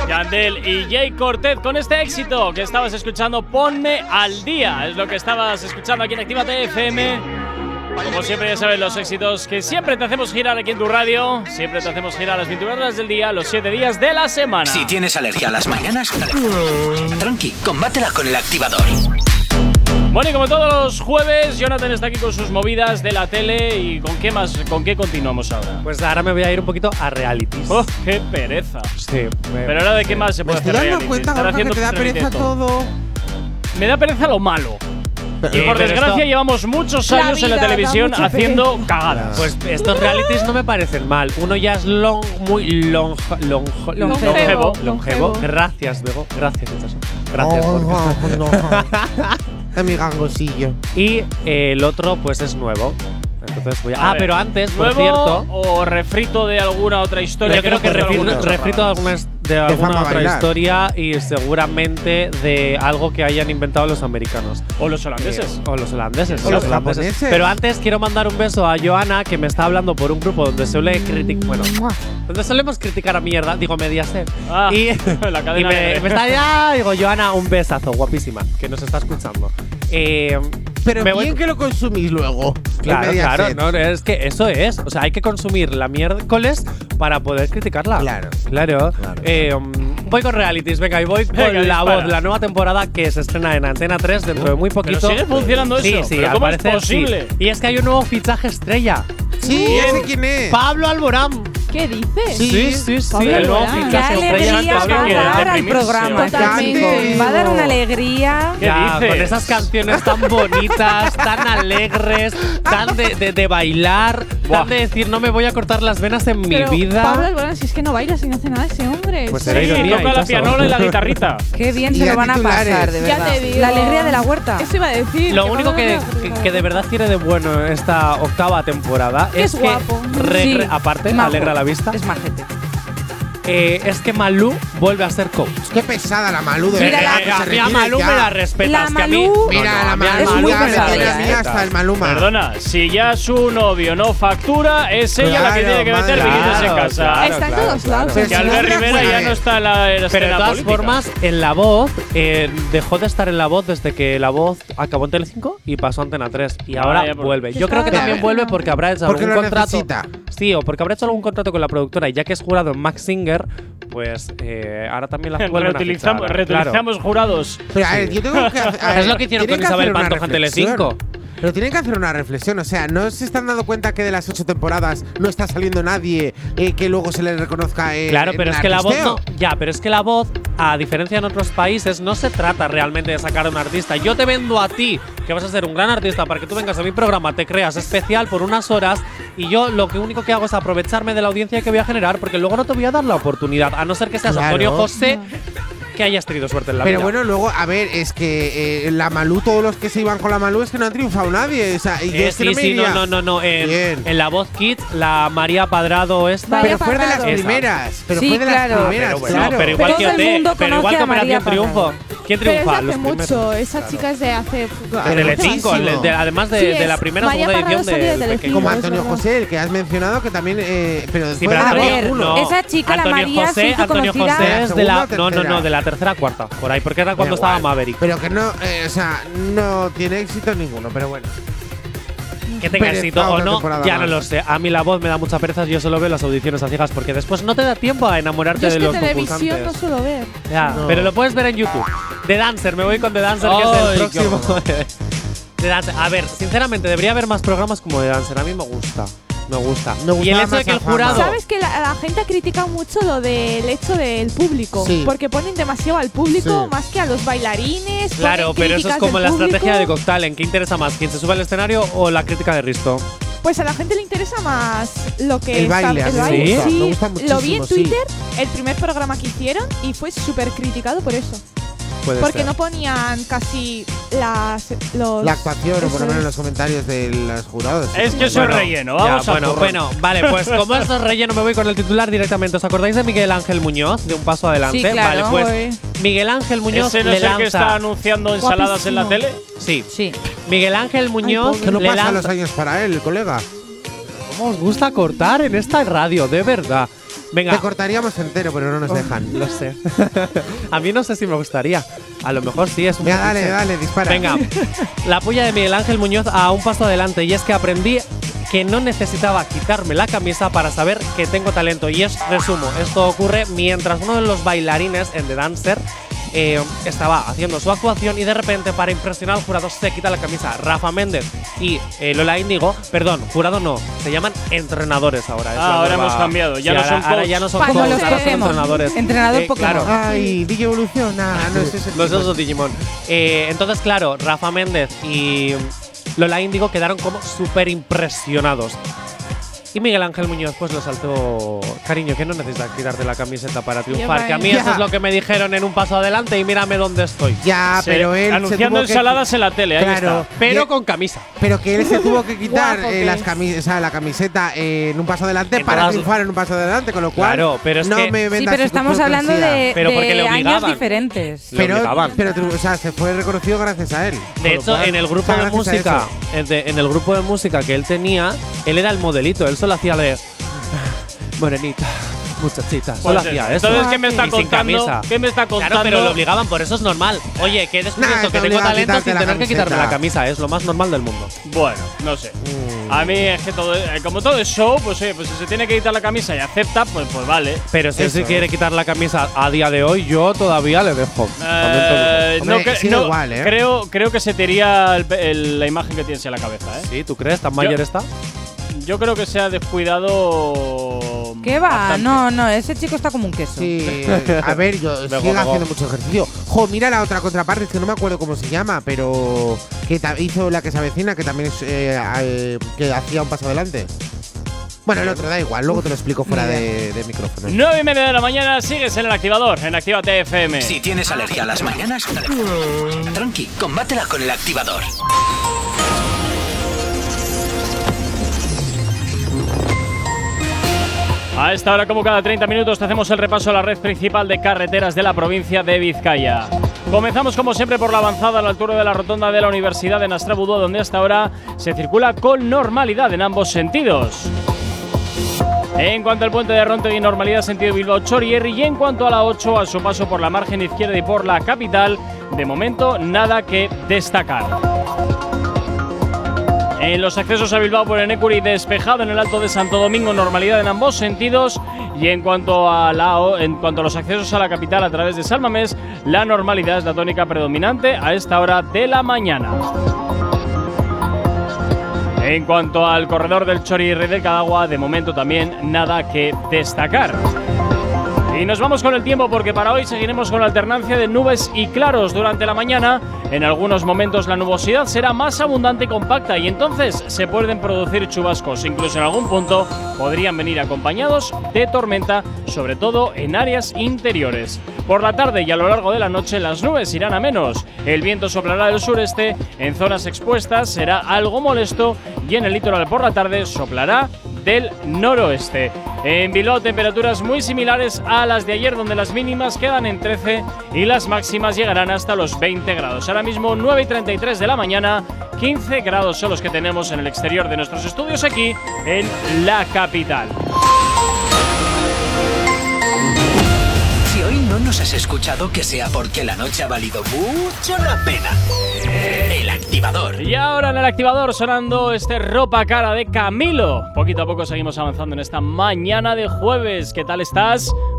Yandel y Jay Cortez con este éxito que estabas escuchando, Ponme al día. Es lo que estabas escuchando aquí en Actívate FM. Como siempre, ya sabes, los éxitos que siempre te hacemos girar aquí en tu radio. Siempre te hacemos girar las 21 horas del día, los 7 días de la semana. Si tienes alergia a las mañanas, tranqui, combátela con el activador. Bueno, y como todos los jueves, Jonathan está aquí con sus movidas de la tele y con qué más, con qué continuamos ahora. Pues ahora me voy a ir un poquito a realities. Oh, qué pereza. Sí. Me, Pero ahora de qué más se puede me hacer estoy dando realities? cuenta, que te da pereza todo. Me da pereza lo malo. Y por desgracia llevamos muchos La años en la televisión haciendo cagadas. Pues estos realities no me parecen mal. Uno ya es long, muy long, long, Longevo, longevo. Gracias, Bego. Gracias, Itaso. Gracias, oh, Gorka. A mi gangosillo. Y el otro, pues es nuevo. Entonces voy a... Ah, a pero antes, por cierto. O refrito de alguna otra historia. Yo creo que, refrito, refrito de algunas de alguna otra historia y seguramente de algo que hayan inventado los americanos. O los holandeses. Eh, o los holandeses. O los, holandeses. Pero antes quiero mandar un beso a Joana que me está hablando por un grupo donde se suele criticar. Bueno, donde solemos criticar a mierda, digo Mediaset. Ah, y, la me, está ya, digo Joana, un besazo, guapísima, que nos está escuchando. Eh, pero me bien voy... que lo consumís luego. Claro, claro, no, es que eso es. O sea, hay que consumir la miércoles para poder criticarla. Claro. Claro. Eh, um, voy con realities, venga, y voy con La. Voz, la nueva temporada que se estrena en Antena 3 dentro de muy poquito. ¿Pero sigue funcionando sí, eso? Sí, ¿Pero ¿cómo es posible? Sí. Y es que hay un nuevo fichaje estrella. Sí, ¿Y ese quién es? Pablo Alborán. ¿Qué dices? Sí, sí, sí. Pablo el nuevo Alborán. Qué alegría va a dar al programa, Totalmente. Va a dar una alegría. ¿Qué Ya, dices? con esas canciones tan bonitas, tan alegres, tan de, de- de bailar, Buah. tan de decir no me voy a cortar las venas en Pero, mi vida. Pablo Alborán, si es que no baila, si no hace nada ese hombre. Pues será Sí, y toca la pianola y la guitarrita. Qué bien se Y lo van a pasar, de Ya verdad. te digo. La alegría de la huerta. Eso iba a decir. Lo único que, que- de verdad tiene de bueno esta octava temporada es, es guapo. re- re- aparte alegra la la vista. Es majete. Eh, es que Malú vuelve a ser coach. Qué pesada la Malú de Mira, verdad. Malú me la respetas, La que a mí. Mira, la Malú, es muy hasta el Maluma. Perdona, si ya su novio no factura, es ella la que tiene que meter billetes en casa. claro. Está en todos lados. Pero Que si Albert Rivera ya no está en la, en Pero de todas formas, en La Voz, eh, dejó de estar en La Voz desde que La Voz acabó en Telecinco y pasó a Antena 3 y ahora vuelve. Yo creo que también vuelve porque habrá hecho contrato. necesita. Sí, o porque habrá hecho algún contrato con la productora y ya que es jurado en Max Singer, pues eh, ahora también las vuelven reutilizamos, Reutilizamos jurados. Es lo que hicieron con Isabel Pantoja en pero tienen que hacer una reflexión, o sea, ¿no se están dando cuenta que de las ocho temporadas no está saliendo nadie eh, que luego se le reconozca eh, Claro, pero en es que la voz no, Ya, pero es que la voz, a diferencia en otros países, no se trata realmente de sacar a un artista. Yo te vendo a ti, que vas a ser un gran artista, para que tú vengas a mi programa, te creas especial por unas horas y yo lo que único que hago es aprovecharme de la audiencia que voy a generar porque luego no te voy a dar la oportunidad, a no ser que seas claro. Antonio José. No que hayas tenido suerte en la Pero vida. bueno, luego, a ver, es que eh, la Malú, todos los que se iban con la Malú es que no han triunfado nadie. O sea, y Eh, es que sí, no sí, no, iría. no, no, no. En, Bien. en la voz Kids, la María Padrado esta. Pero María fue de las primeras. Pero Sí, fue de las primeras, Pero bueno, claro. pero igual Pero que todo el OT, pero igual que a María Operación Triunfo. Parrado. ¿Quién Pero es triunfa? hace Los primeros. mucho, esas chicas de hace. De Claro, Telecinco, muchísimo. el de- además de, Sí, de la primera o María segunda edición salió de del como Antonio. José, el que has mencionado, que también. Eh, pero después de la Antonio- ver, esa chica, la María, se Antonio José es de la, no, no, no, de la tercera, cuarta, por ahí, porque era cuando estaba Maverick. Pero que no, eh, o sea, no tiene éxito ninguno, pero bueno. Que tenga Pereza éxito o no, ya no lo sé. A mí la voz me da mucha pereza, yo solo veo las audiciones a ciegas porque después no te da tiempo a enamorarte Yo es de que los televisión no suelo ver. Pero lo puedes ver en YouTube. The Dancer, me voy con The Dancer, que es el A ver, sinceramente, debería haber más programas como The Dancer, a mí me gusta. Me gusta. Me y el hecho de que el jurado. Sabes que la, gente ha criticado mucho lo del hecho del público. Sí. Porque ponen demasiado al público más que a los bailarines. Claro, pero eso es como la estrategia de Costalen. ¿Qué interesa más? ¿Quién se sube al escenario o la crítica de Risto? Pues a la gente le interesa más lo que el baile. ¿Sí? lo vi en Twitter, el primer programa que hicieron, y fue súper criticado por eso. Puede porque ser. no ponían casi las los, la actuación, o por lo menos los comentarios de los jurados. Es que soy bueno, relleno, vamos ya, a bueno, bueno, vale, pues como esto es relleno, me voy con el titular directamente. ¿Os acordáis de Miguel Ángel Muñoz? De un paso adelante. Sí, claro, vale, pues voy. Miguel Ángel Muñoz. ¿Ese no le es el lanza que está anunciando ensaladas en la tele? Sí. Sí. Miguel Ángel Muñoz. Ay, ¿Qué no le pasa los años para él, colega? ¿Cómo os gusta cortar en esta radio? De verdad. Venga. Te cortaríamos entero, pero no nos oh, dejan. Lo sé. a mí no sé si me gustaría. A lo mejor sí es un. Ya, dale, dale, dispara. Venga. La puya de Miguel Ángel Muñoz a un paso adelante. Y es que aprendí que no necesitaba quitarme la camisa para saber que tengo talento. Y es resumo, esto ocurre mientras uno de los bailarines en The Dancer eh, estaba haciendo su actuación y de repente, para impresionar al jurado, se quita la camisa. Rafa Méndez y eh, Lola Índigo, perdón, jurado no, se llaman entrenadores ahora. Ah, ahora nueva- hemos cambiado, ya sí, no ahora- son ahora ya no son entrenadores. Entrenador Eh, Pokémon. claro. Ay, DJ evoluciona. No, ese es tipo. osos Digimon. Eh, entonces, claro, Rafa Méndez y Lola Índigo quedaron como súper impresionados. Y Miguel Ángel Muñoz pues le saltó cariño que no necesitas quitarte la camiseta para triunfar. Que a mí Ya. eso es lo que me dijeron en un paso adelante y mírame dónde estoy. Ya, pero él. se anunciando que- ensaladas en la tele, ahí Claro. está. Pero Y- con camisa. Pero que él se tuvo que quitar eh, las camis- o sea, la camiseta eh, en un paso adelante En para triunfar en un paso adelante, con lo cual. Claro, pero es no que- me Sí, pero estamos hablando de, Pero porque de le años diferentes. Le Pero, obligaban. pero, o sea, se fue reconocido gracias a él. De lo hecho, cual, en el grupo de música, en, el grupo de música que él tenía, él era el modelito. Él solo hacía de morenita, muchachita. Solo Pues hacía eso. Entonces, ¿qué me está Y sin contando? camisa. ¿Qué me está Claro, contando? pero lo obligaban, por eso es normal. Oye, que he descubierto Nah, te que tengo obliga a talento quitarte sin la tener que quitarme camiseta. la camisa. Es lo más normal del mundo. Bueno, no sé. A mí es que todo, eh, como todo es show, pues oye, pues si se tiene que quitar la camisa y acepta, pues, pues vale. Pero si él se quiere quitar la camisa a día de hoy, yo todavía le dejo. Eh, Hombre, no, cre- sigue no, igual, ¿eh? creo, creo que se te iría el- el- la imagen que tienes en la cabeza, ¿eh? ¿Sí? ¿Tú crees? ¿Tan mayor está? Yo creo que se ha descuidado. ¿Qué va? bastante. No, no, ese chico está como un queso. Sí, a ver, yo gogo. haciendo mucho ejercicio. Jo, mira la otra contraparte, es que no me acuerdo cómo se llama, pero que hizo la que se avecina, que también es, eh, que hacía un paso adelante. Bueno, el otro da igual, luego te lo explico fuera de, de micrófono. 9 y media de la mañana sigues en el activador, en Actívate FM. Si tienes alergia a las mañanas, tranqui, combátela con el activador. A esta hora, como cada 30 minutos, te hacemos el repaso a la red principal de carreteras de la provincia de Vizcaya. Comenzamos, como siempre, por la avanzada a la altura de la rotonda de la Universidad de Nastrabudú, donde hasta ahora se circula con normalidad en ambos sentidos. En cuanto al puente de Rontegui, normalidad sentido Bilbao-Chorierri. Y en cuanto a la 8, a su paso por la margen izquierda y por la capital, de momento nada que destacar. En los accesos a Bilbao por Enecuri, despejado en el Alto de Santo Domingo, normalidad en ambos sentidos. Y en cuanto, a la, en cuanto a los accesos a la capital a través de Salmamés, la normalidad es la tónica predominante a esta hora de la mañana. En cuanto al corredor del Chori y del Cadagua, de momento también nada que destacar. Y nos vamos con el tiempo porque para hoy seguiremos con alternancia de nubes y claros durante la mañana. En algunos momentos la nubosidad será más abundante y compacta y entonces se pueden producir chubascos. Incluso en algún punto podrían venir acompañados de tormenta, sobre todo en áreas interiores. Por la tarde y a lo largo de la noche las nubes irán a menos. El viento soplará del sureste, en zonas expuestas será algo molesto y en el litoral por la tarde soplará del noroeste. En Bilbao temperaturas muy similares a las de ayer donde las mínimas quedan en 13 y las máximas llegarán hasta los 20 grados. Ahora mismo 9 y 33 de la mañana, 15 grados son los que tenemos en el exterior de nuestros estudios aquí en la capital. Si hoy no nos has escuchado, que sea porque la noche ha valido mucho la pena. El activador. Y ahora en el activador sonando este ropa cara de Camilo. Poquito a poco seguimos avanzando en esta mañana de jueves. ¿Qué tal estás?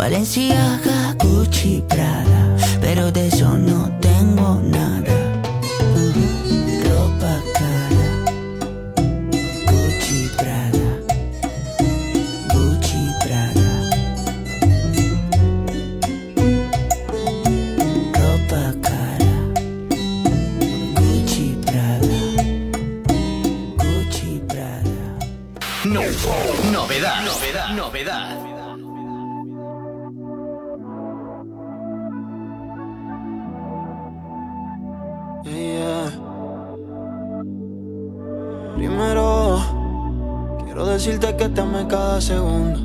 Valenciaga, Gucci, Prada. Pero de eso no tengo nada. Ropa cara. Gucci, Prada. Gucci, Prada. Ropa cara. Gucci, Prada. Gucci, Prada. No- novedad, novedad, novedad. Que te amé cada segundo.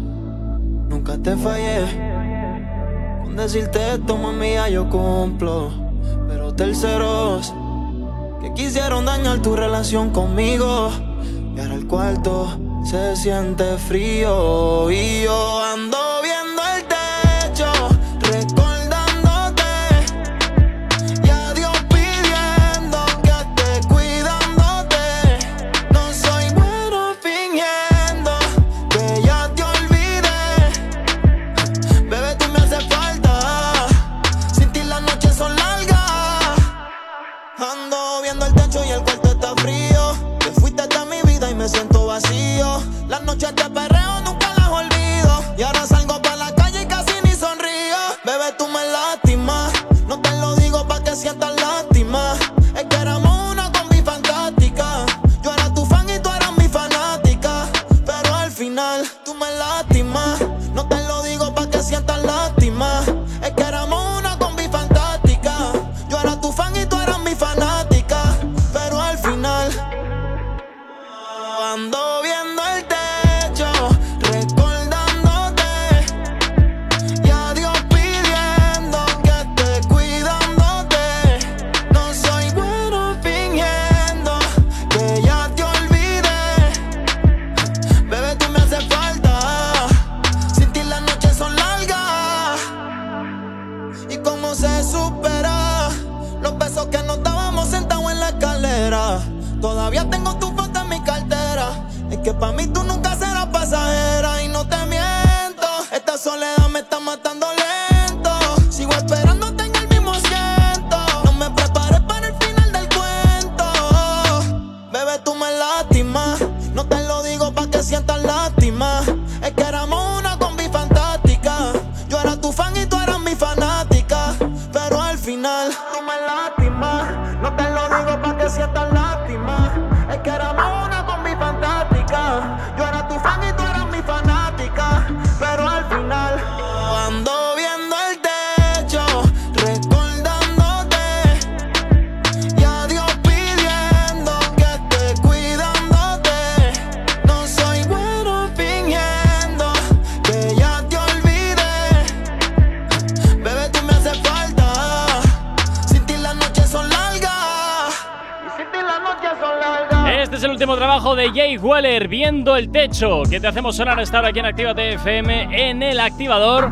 Nunca te fallé. Con decirte esto, mami, yo cumplo. Pero terceros, que quisieron dañar tu relación conmigo. Y ahora el cuarto se siente frío. Y yo ando El Techo, que te hacemos sonar estar aquí en Actívate FM en el activador.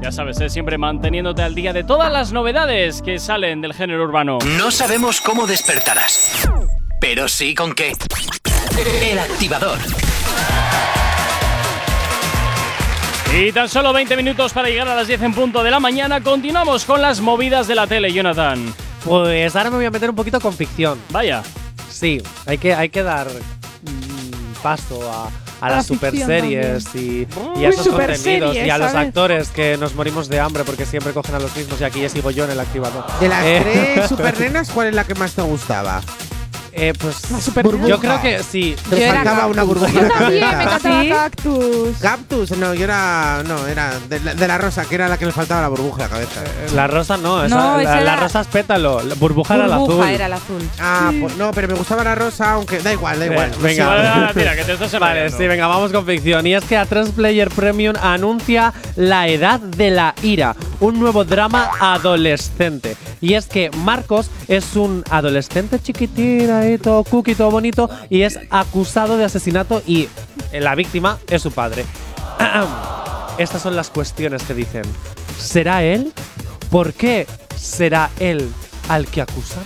Ya sabes, es siempre manteniéndote al día de todas las novedades que salen del género urbano. No sabemos cómo despertarás, pero sí con qué. El activador. Y tan solo 20 minutos para llegar a las 10 en punto de la mañana. Continuamos con las movidas de la tele, Jonathan. Pues ahora me voy a meter un poquito con ficción. Vaya. Sí, hay que, hay que dar paso a, a A la las super series y, a esos contenidos y a los ¿sabes? actores que nos morimos de hambre porque siempre cogen a los mismos y aquí ya sigo yo en el activador. De las Eh, tres supernenas, ¿cuál es la que más te gustaba? Eh, pues Burbuja. yo creo que sí. Te Yo era faltaba una burbuja. Yo en la también me cabeza. encantaba ¿Sí? Cactus. Cactus, no, yo era. No, era de la, de la rosa, que era la que le faltaba la burbuja en la cabeza. La rosa no, esa- No, la, esa la era- rosa es pétalo. La burbuja, era la azul. Burbuja era el azul. Ah, pues no, pero me gustaba la rosa, aunque da igual, da igual. Eh, venga. Vale, vale, tira, que te estás Vale, sí, venga, vamos con ficción. Y es que A3 Player Premium anuncia La Edad de la Ira, un nuevo drama adolescente. Y es que Marcos es un adolescente chiquitín, ahí todo cookie, todo bonito, y es acusado de asesinato y la víctima es su padre. Estas son las cuestiones que dicen. ¿Será él? ¿Por qué será él al que acusan?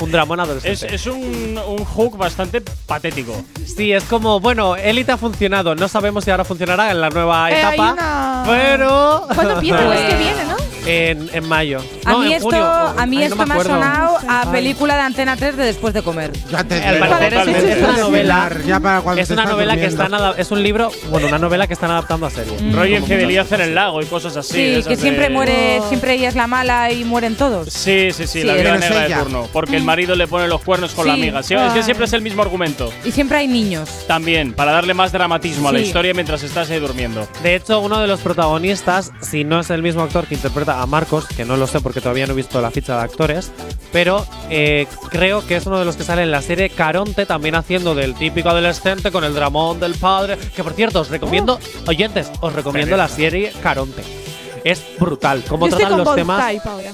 Un dramón Es, adolescente. es un, un hook bastante patético. Sí, es como, bueno, Elite ha funcionado. No sabemos si ahora funcionará en la nueva Eh, hay etapa. una- Pero. ¿Cuándo empieza? Pues- Es que viene, ¿no? En, en mayo. A No, mí en esto, junio. a mí Ay, esto no me, ha acuerdo. sonado a película de Antena 3 de después de comer. Ya te Al parecer es, es una novela. Ya para cuando Es una novela que están es un libro, bueno, una novela que están adaptando a serie. Mm. Rollo infidelidad en el lago y cosas así. Sí, que siempre de- muere, siempre ella es la mala y mueren todos. Sí, sí, sí, Sí, la vida negra de turno. Porque el marido le pone los cuernos con la Sí. amiga. Sí, es que siempre es el mismo argumento. Y siempre hay niños. También, para darle más dramatismo a la historia mientras estás ahí durmiendo. De hecho, uno de los protagonistas, si no es el mismo actor que interpreta a Marcos, que no lo sé porque todavía no he visto la ficha de actores, pero eh, creo que es uno de los que sale en la serie Caronte, también haciendo del típico adolescente con el dramón del padre. Que por cierto, os recomiendo, oyentes, os recomiendo la serie Caronte. Es brutal. Cómo Yo tratan los temas. Type ahora.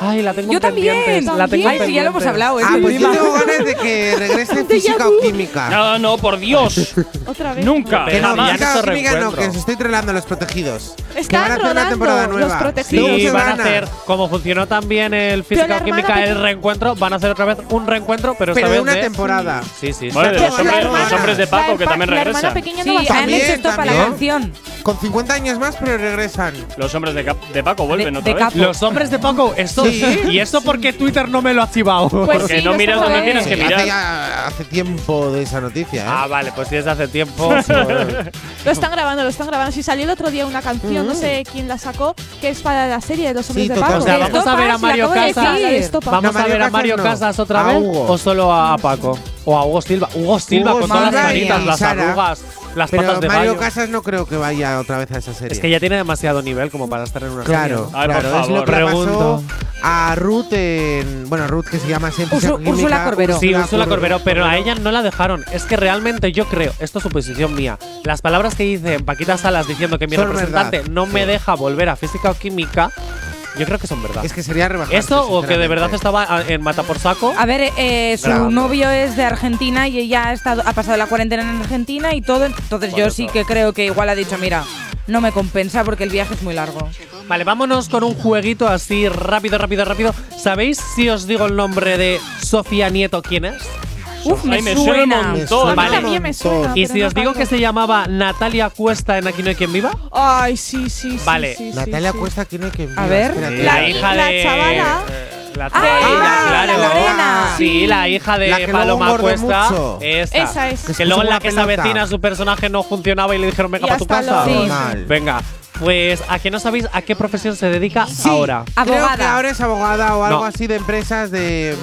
Ay, la tengo Yo también. La tengo Ay, sí, ya lo hemos hablado. Es Ah, pues yo tengo ganas de que regrese física o química. No, no, por Dios. Otra vez. Nunca. Que no, física o química no, que se estoy tronando los protegidos. que Están van a hacer una rodando temporada los nueva. protegidos. Sí, van a hacer, como funcionó también el Física o Química, el reencuentro, van a hacer otra vez un reencuentro, pero, Pero esta de vez una de- temporada. Sí, sí, Bueno, de los hombres, los de Paco, que también regresan. Sí, han También, hecho esto para la canción. Con 50 años más, pero regresan. Los hombres de, Paco vuelven otra vez. Los hombres de Paco, eso. Sí. ¿Y eso porque Twitter no me lo ha chivado? Pues Porque sí, no lo miras donde tienes que mirar. hace, ya, hace tiempo de esa noticia, ¿eh? ah, vale, pues si es de hace tiempo. Lo están grabando, lo están grabando. Si salió el otro día una canción, no sé quién la sacó, que es para la serie de los hombres Sí, de total. Paco. o sea, vamos a ver a Mario Casas. ¿Vamos No, a Mario ver a Casas Mario no. Casas otra A vez? Hugo. ¿O solo a Paco? ¿O a Hugo Silva? Hugo Silva Hugo con todas las Silva y canitas, las Sara. arrugas, las Pero patas de Mario. Casas no creo que vaya otra vez a esa serie. Es que ya tiene demasiado nivel como para estar en una Claro, serie. claro, es lo que Pregunto. pasó a Ruth en. Bueno, Ruth que se llama siempre. Úrsula Corberó. Sí, Úrsula Corberó, pero a ella no la dejaron. Es que realmente yo creo, esto es suposición mía, las palabras que dice Paquita Salas diciendo que mi Son representante verdad. no me deja volver a física o química, yo creo que son verdad. Es que sería rebajar. ¿Eso o que de verdad estaba a- en Mata por Saco? A ver, eh, su Bravo. novio es de Argentina y ella ha, estado, ha pasado la cuarentena en Argentina y todo. Entonces yo sí que creo que igual ha dicho, mira, no me compensa porque el viaje es muy largo. Vale, vámonos con un jueguito así rápido, rápido, rápido. ¿Sabéis si os digo el nombre de Sofía Nieto quién es? Uf, me, Ay, me suena un montón. A mí Vale. también me suena. Y si no os digo que se llamaba Natalia Cuesta en Aquí no hay quien viva, Ay, sí, sí, sí. Vale. sí, sí, Natalia sí. Cuesta, ¿quién hay que A ver. Espérate. la, La- hija la de chavala. eh, la Ah, chavala, la Lorena. Sí, la hija de La que luego Paloma Cuesta. mucho. Esa. Esa es. Que Que luego en la que pelota. avecina su personaje no funcionaba y le dijeron venga para tu casa. Venga, pues a que no sabéis a qué profesión se dedica Sí, ahora. Creo que Abogada. ahora es abogada o algo No. así de empresas de.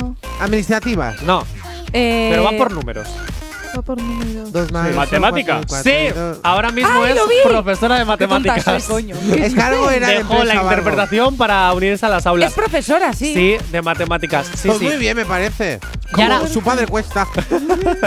No, administrativas. No, Eh, pero va por números. va por números. Dos más. ¿Matemática? cuatro, cuatro, Sí, ahora mismo ¡Ay, es lo vi! profesora de qué tonta matemáticas. soy, coño. Es que algo era de Dejó empresa la o algo. interpretación para unirse a las aulas. Es profesora, sí. Sí, de matemáticas. Sí, Pues sí. muy bien, me parece. Y Como ahora- su padre cuesta.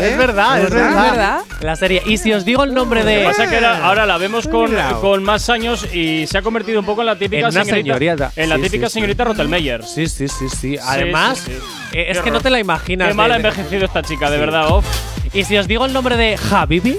Es verdad, es verdad. ¿Es verdad? La serie. Y si os digo el nombre Lo que de. pasa es que ahora, ahora la vemos con, con más años y se ha convertido un poco en la típica En una señorita. señorita. En la Sí, típica sí, sí. señorita Rottelmeier. Sí, sí, sí, sí. Además, sí, sí. eh, es Qué que no te la imaginas. Qué mal ha de- de- envejecido esta chica, de Sí. verdad. Off. Y si os digo el nombre de Habibi.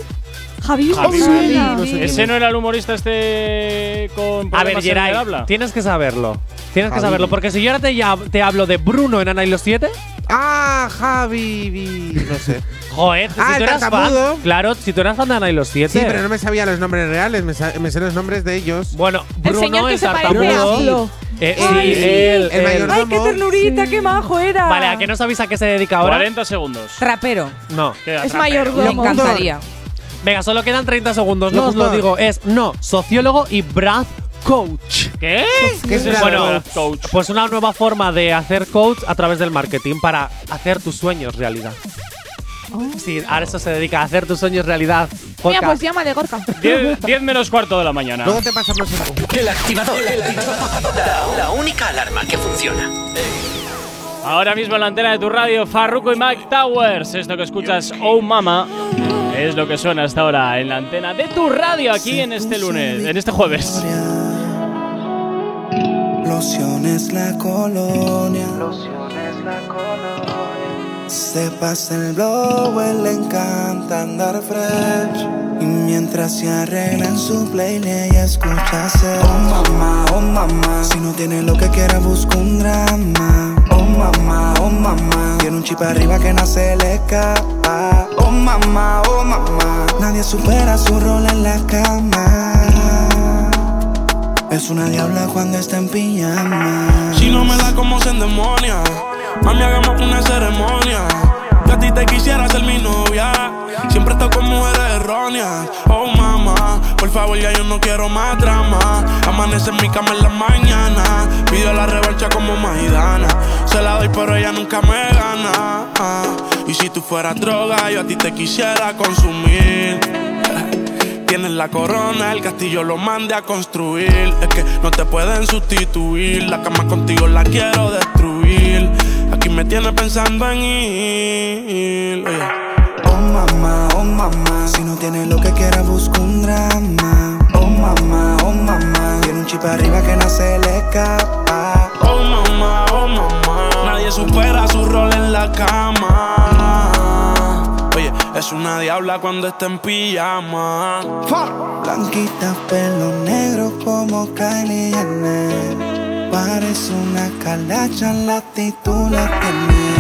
Javi, Javi. me suena. No sé ¿Ese no era el humorista este con A ver, el Geray, habla? tienes que saberlo. Tienes que Habibi. saberlo. Porque si yo ahora te, ya- te hablo de Bruno en Ana y los 7. Ah, Javi. vi- No sé. Joder, Ah, si el tú eras tartamudo. fan. Claro, si tú eras fan de Ana y los 7. Sí, pero no me sabía los nombres reales, me, me sé los nombres de ellos. Bueno, El Bruno, señor que el se tartamudo. Eh, sí, Ay, sí. él, El. ¡Ay, qué ternurita, qué majo era! Vale, ¿a que no sabéis a qué se dedica ahora? 40 segundos. Rapero. No. Es trapero. Me encantaría. Venga, solo quedan 30 segundos. No os lo digo. Es no, sociólogo y Brad coach. ¿Qué? ¿Qué es bueno, coach? Pues una nueva forma de hacer coach a través del marketing para hacer tus sueños realidad. Sí, ahora eso se dedica a hacer tus sueños realidad. Mira, pues llámale, Gorka. 10 menos cuarto de la mañana. Luego te pasamos el El activador. La, la única alarma que funciona. Ahora mismo en la antena de tu radio, Farruko y Mike Towers. Esto que escuchas, Oh Mama, es lo que suena hasta ahora en la antena de tu radio aquí en este lunes, en este jueves. Lociones la colonia. la colonia. Se pasa el blow, él le encanta andar fresh. Y mientras se arregla en su playlist, ella escucha hacer Oh mamá, oh mamá. Si no tiene lo que quiera, busca un drama. Oh mamá, oh mamá. Tiene un chip arriba que no se le escapa. Mamá, oh mamá. Nadie supera su rol en la cama. Es una diabla cuando está en pijama. Si no me da como se endemonia, mami, hagamos una ceremonia. Que a ti te quisiera ser mi novia. Siempre estoy con mujeres erróneas. Oh, mamá, por favor, ya yo no quiero más drama. Amanece en mi cama en la mañana. Pido la revancha como Maidana. Se la doy, pero ella nunca me gana. Ah, Y si tú fueras droga, yo a ti te quisiera consumir. Tienes la corona, el castillo lo mande a construir. Es que no te pueden sustituir. La cama contigo la quiero destruir. Aquí me tienes pensando en ir. Oh mamá, oh mamá. Si no tiene lo que quiera, busca un drama. Oh mamá, oh mamá. Tiene un chip arriba que no se le escapa. Oh mamá, oh mamá. Nadie supera su rol en la cama. Oye, es una diabla cuando está en pijama. Blanquita, pelo negro como Kylie Jenner. Parece una calacha, la actitud la tiene.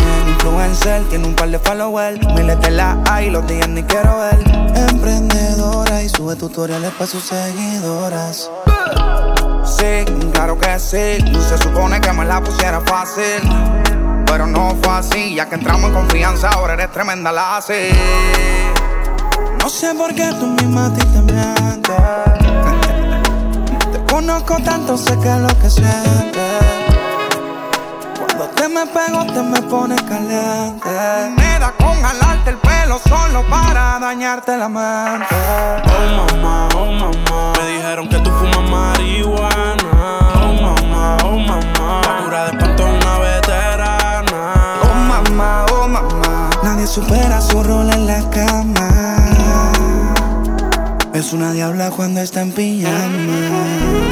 Influencer, tiene un par de followers. Miles de la hay, los días ni quiero ver. Emprendedora y sube tutoriales para sus seguidoras. Sí, claro que sí. Se supone que me la pusiera fácil. Pero no fue así, ya que entramos en confianza, ahora eres tremenda la así. No sé por qué tú misma a ti te mientes. Te conozco tanto, sé que es lo que sientes. Me pego, te me pones caliente. Me da con jalarte el pelo solo para dañarte la mente. Oh mamá, oh mamá. Me dijeron que tú fumas marihuana. Oh mamá, oh mamá. La cura de espanto es una veterana. Oh mamá, oh mamá. Nadie supera su rol en la cama. Es una diabla cuando está en pijamas.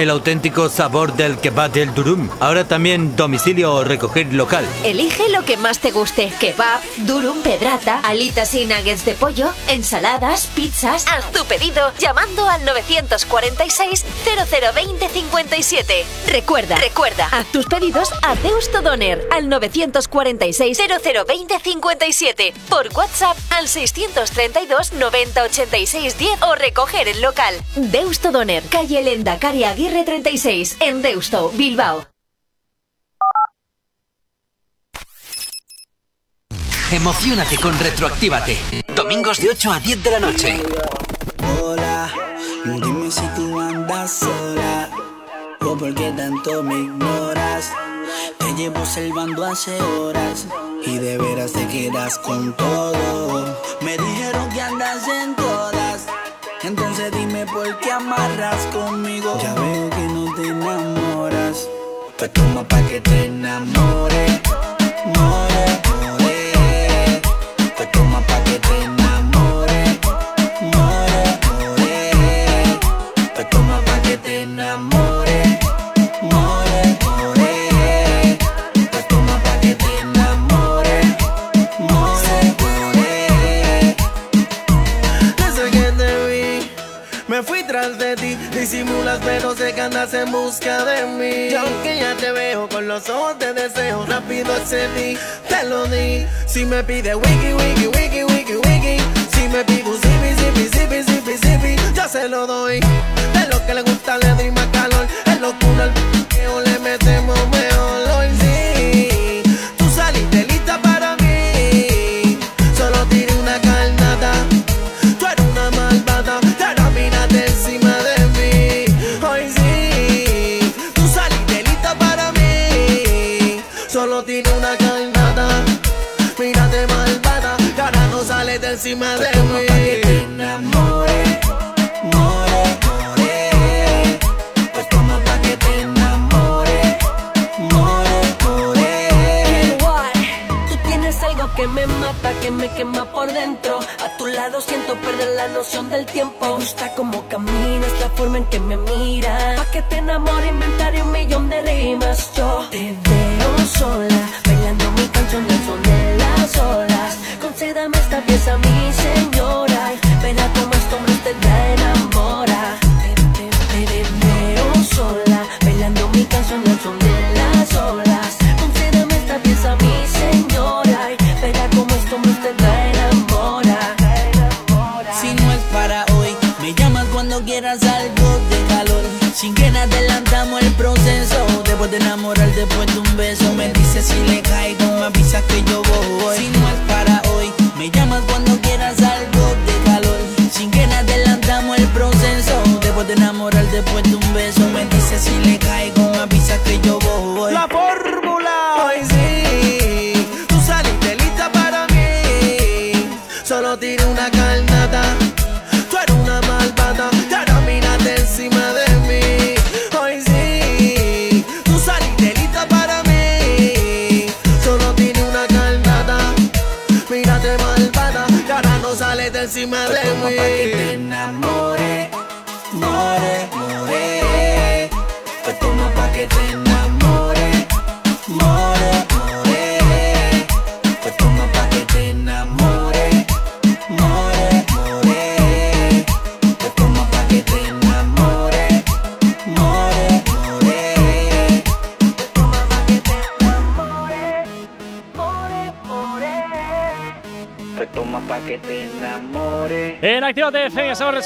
el auténtico sabor del kebab del durum. Ahora también domicilio o recoger local. Elige lo que más te guste. Kebab, durum, pedrata, alitas y nuggets de pollo, ensaladas, pizzas. Haz tu pedido llamando al 946 0020 57. Recuerda, recuerda, haz tus pedidos a Deusto Doner al 946 0020 57. Por WhatsApp al 632 90 86 10 o recoger el local. Deusto Doner, calle Lendakari Aguirre 36, en Deusto, Bilbao. Emocionate con Retroactívate. Domingos de 8 a 10 de la noche. Hola, dime si tú andas sola o por qué tanto me ignoras. Te llevo salvando hace horas y de veras te quedas con todo. Me dijeron que andas en dime por qué amarras conmigo. Ya veo que no te enamoras, pues toma pa' que te enamore. Disimulas, pero sé que andas en busca de mí. Y aunque ya te veo con los ojos de deseo, rápido accedí, te lo di. Si me pide wiki, wiki, wiki, wiki, wiki. Si me pide un zipi, zipi, zipi, zipi, zipi, yo se lo doy. De lo que le gusta le doy más calor. Es locura el p***eo, le metemos mejor. Hoy me quema por dentro. A tu lado siento perder la noción del tiempo. Me gusta cómo caminas, la forma en que me miras. Pa' que te enamore, inventaré un millón de rimas. Yo te veo sola, bailando mi canción del son de las olas. Concédame esta pieza, mi señora. y Verá cómo Sin que adelantamos el proceso. Después de enamorar, después de un beso, me dices si le caigo, me avisas que yo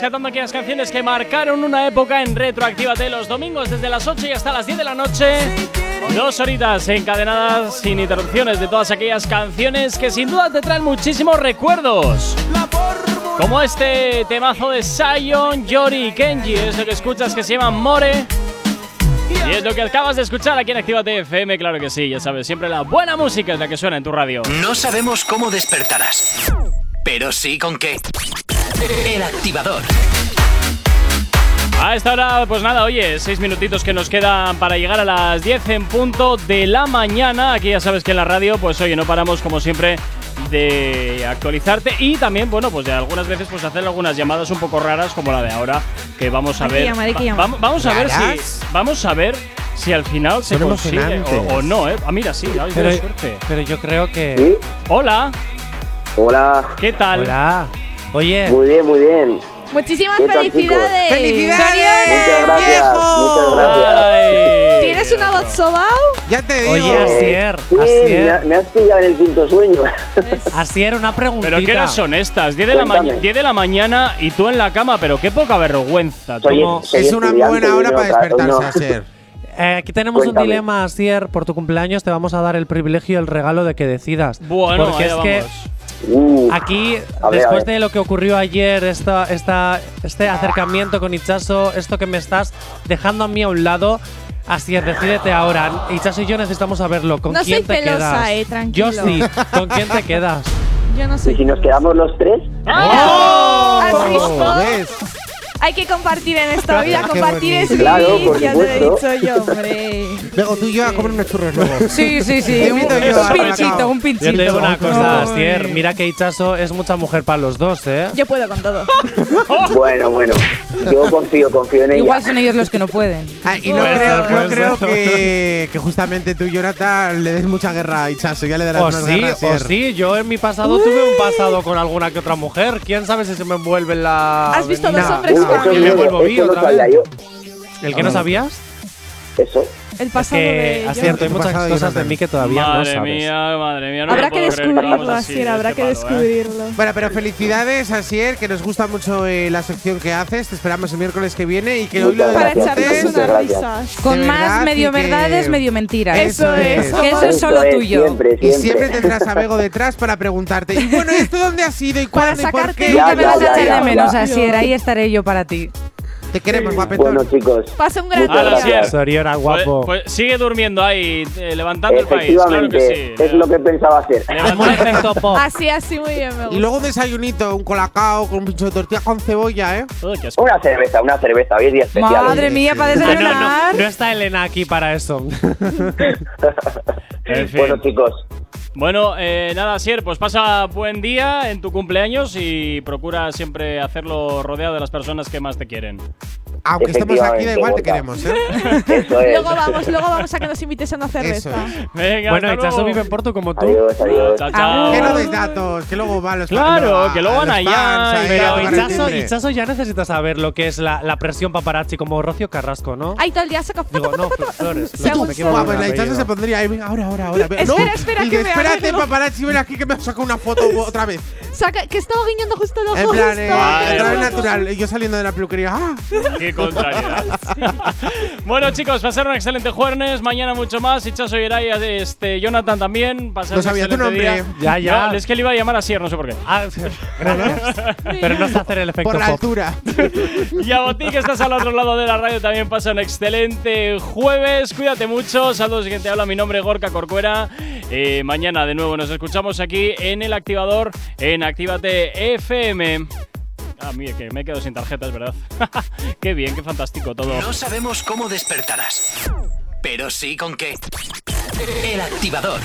rescatando aquellas canciones que marcaron una época en Retroactívate los domingos desde las 8 y hasta las 10 de la noche. Dos horitas encadenadas sin interrupciones de todas aquellas canciones que sin duda te traen muchísimos recuerdos. Como este temazo de Sion, Yori y Kenji, es lo que escuchas que se llama More. Y es lo que acabas de escuchar aquí en Actívate FM, claro que sí, ya sabes, siempre la buena música es la que suena en tu radio. No sabemos cómo despertarás, pero sí con qué. El activador. A esta hora, pues nada, oye, seis minutitos que nos quedan para llegar a las 10 en punto de la mañana. Aquí ya sabes que en la radio, pues oye, no paramos como siempre de actualizarte y también, bueno, pues de algunas veces pues hacer algunas llamadas un poco raras como la de ahora, que vamos a ver. Va- vam- vamos a ver si vamos a ver si al final se consigue o, o no, ¿eh? Ah, mira, sí, ay, Pero, qué suerte. pero yo creo que. Hola, Hola. ¿qué tal? Hola. Oye. Muy bien, muy bien. Muchísimas ¿Qué felicidades. ¡Felicidades! Muchas gracias. Muchas gracias. Ay. ¿Tienes una voz sobao? Ya te digo. Oye, Asier. Sí, me, ha- Asier. me has pillado en el quinto sueño. Asier, una preguntita. Pero que no son estas, 10 de, la ma- Cuéntame. 10 de la mañana y tú en la cama, pero qué poca vergüenza. Soy- soy Es una buena hora no para despertarse, no. Asier. Eh, aquí tenemos Cuéntame. un dilema, Asier. Por tu cumpleaños te vamos a dar el privilegio y el regalo de que decidas. Bueno, Porque que vamos. Uh, aquí, ver, a después de lo que ocurrió ayer, esta, esta, este acercamiento con Ichazo, esto que me estás dejando a mí a un lado, Asier, decídete ahora. Ichazo y yo necesitamos saberlo. ¿Con No quién soy te pelosa, quedas? eh, tranquilo. Yo sí. ¿Con quién te quedas? Yo no ¿Y soy. si nos quedamos los tres? ¿Has visto? Hay que compartir en esta vida, compartir es. Claro, vivir, por ya te lo he supuesto. dicho yo, hombre. Luego tú y yo a comer unos churros luego. Sí, sí, sí. Un a pinchito, un pinchito. Yo te digo una cosa, Ay. Asier. Mira que Ichazo es mucha mujer para los dos, ¿eh? Yo puedo con todo. Bueno, bueno. Yo confío, confío en ella. Igual son ellos los que no pueden. Ah, y no Puede creo, no puede creo que, que justamente tú, Jonathan, le des mucha guerra a Ichazo. Ya le darás O más Oh, sí, guerra a o sí, yo en mi pasado tuve un pasado con alguna que otra mujer. ¿Quién sabe si se me envuelve la. ¿Has visto dos hombres con- eso, Y me eso, vuelvo eso no otra vez. ¿El que no sabías? Eso. El pasado que, de acierto, hay Tu muchas cosas de mí que todavía no madre sabes. mía, madre mía. No Habrá que descubrirlo, Asier, de habrá este que palo, ¿eh? descubrirlo. Bueno, pero felicidades, Asier, que nos gusta mucho eh, la sección que haces. Te esperamos el miércoles que viene y que hoy lo Para echarnos unas risas. Con De más medio verdades, medio mentiras. Eso es. Que eso es Eso solo es, tuyo. Siempre, Y siempre. tendrás a Bego detrás para preguntarte. Y bueno, ¿esto dónde ha sido y Para cuándo y por qué? Ya, me ya, vas a echar de menos. Asier. Ahí estaré yo para ti. Te queremos, guapetón. Bueno, chicos. Pasa un gran Muchas día. Gracias. Pues, guapo. pues sigue durmiendo ahí, eh, levantando el país. Claro que Efectivamente, sí. es lo que pensaba hacer. Así, así, muy bien, me gusta. Y luego un desayunito, un colacao con un pincho de tortilla con cebolla, ¿eh? Uy, qué asco. Una cerveza, una cerveza. Hoy es día especial. Madre mía, para Ah, no, no, desayunar. no está Elena aquí para eso. En fin. Bueno, chicos. Bueno, eh, nada, Sier, pues pasa buen día en tu cumpleaños y procura siempre hacerlo rodeado de las personas que más te quieren. Aunque estemos aquí, da igual, te queremos, ¿eh? Eso es. Luego vamos, luego vamos a que nos invites a una cerveza. Venga, bueno, hasta Ichazo luego. vive en Porto como tú. Adiós, adiós. Chao, chao. Que no deis datos, que luego van los Claro, que luego van allá Pero Ichazo, ya necesita saber lo que es la, la presión paparazzi como Rocío Carrasco, ¿no? Ahí todo el día saca Digo, no, Flores. Se en pues la Ichazo se pondría ahí, venga, ahora, ahora, ahora. Espera, no, espera, que me espérate, paparazzi, ven aquí que me saca una foto otra vez. Saca, que estaba guiñando justo el ojo. En plan, eh, otra vez bueno. natural. Y yo saliendo de la peluquería. ¡Ah! Qué contrariedad. bueno, chicos, pasar un excelente jueves. Mañana mucho más. Y Eray, este, Jonathan también. Pasar No sabía tu nombre. día. Ya, ya. No, es que le iba a llamar así, no sé por qué. Ah, gracias. Pero no sé hacer el efecto Por la pop. altura. Y a Boti, que estás al otro lado de la radio, también pasa un excelente jueves. Cuídate mucho. Saludos, quien te habla. Mi nombre es Gorka Corcuera. Eh, mañana de nuevo nos escuchamos aquí en el activador en Actívate FM. Ah, mira, que me he quedado sin tarjetas, ¿verdad? qué bien, qué fantástico todo. No sabemos cómo despertarás, pero sí con qué. El activador.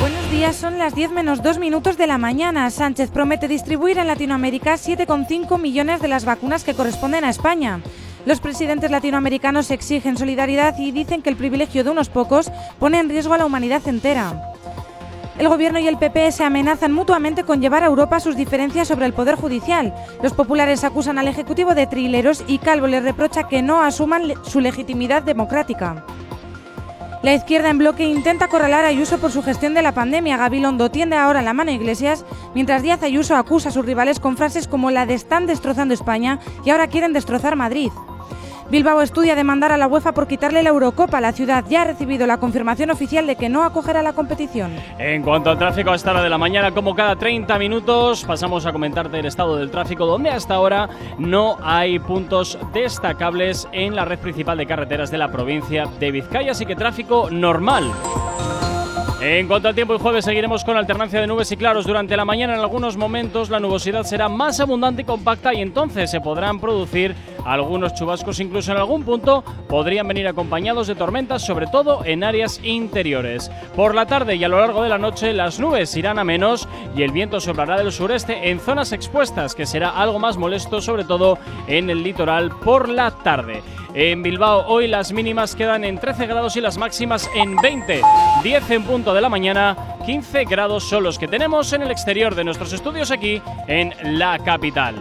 Buenos días, son las 10 menos 2 minutos de la mañana. Sánchez promete distribuir en Latinoamérica 7,5 millones de las vacunas que corresponden a España. Los presidentes latinoamericanos exigen solidaridad y dicen que el privilegio de unos pocos pone en riesgo a la humanidad entera. El gobierno y el PP se amenazan mutuamente con llevar a Europa sus diferencias sobre el poder judicial. Los populares acusan al Ejecutivo de trileros y Calvo les reprocha que no asuman su legitimidad democrática. La izquierda en bloque intenta acorralar a Ayuso por su gestión de la pandemia. Gabilondo tiende ahora la mano a Iglesias, mientras Díaz Ayuso acusa a sus rivales con frases como la de están destrozando España y ahora quieren destrozar Madrid. Bilbao estudia demandar a la UEFA por quitarle la Eurocopa. La ciudad ya ha recibido la confirmación oficial de que no acogerá la competición. En cuanto al tráfico a esta hora de la mañana, como cada 30 minutos, pasamos a comentarte el estado del tráfico, donde hasta ahora no hay puntos destacables en la red principal de carreteras de la provincia de Vizcaya, así que tráfico normal. En cuanto al tiempo, el jueves seguiremos con alternancia de nubes y claros durante la mañana. En algunos momentos la nubosidad será más abundante y compacta y entonces se podrán producir algunos chubascos. Incluso en algún punto podrían venir acompañados de tormentas, sobre todo en áreas interiores. Por la tarde y a lo largo de la noche las nubes irán a menos y el viento soplará del sureste en zonas expuestas, que será algo más molesto, sobre todo en el litoral por la tarde en Bilbao. Hoy las mínimas quedan en 13 grados y las máximas en 20. 10 en punto de la mañana, 15 grados son los que tenemos en el exterior de nuestros estudios aquí en la capital.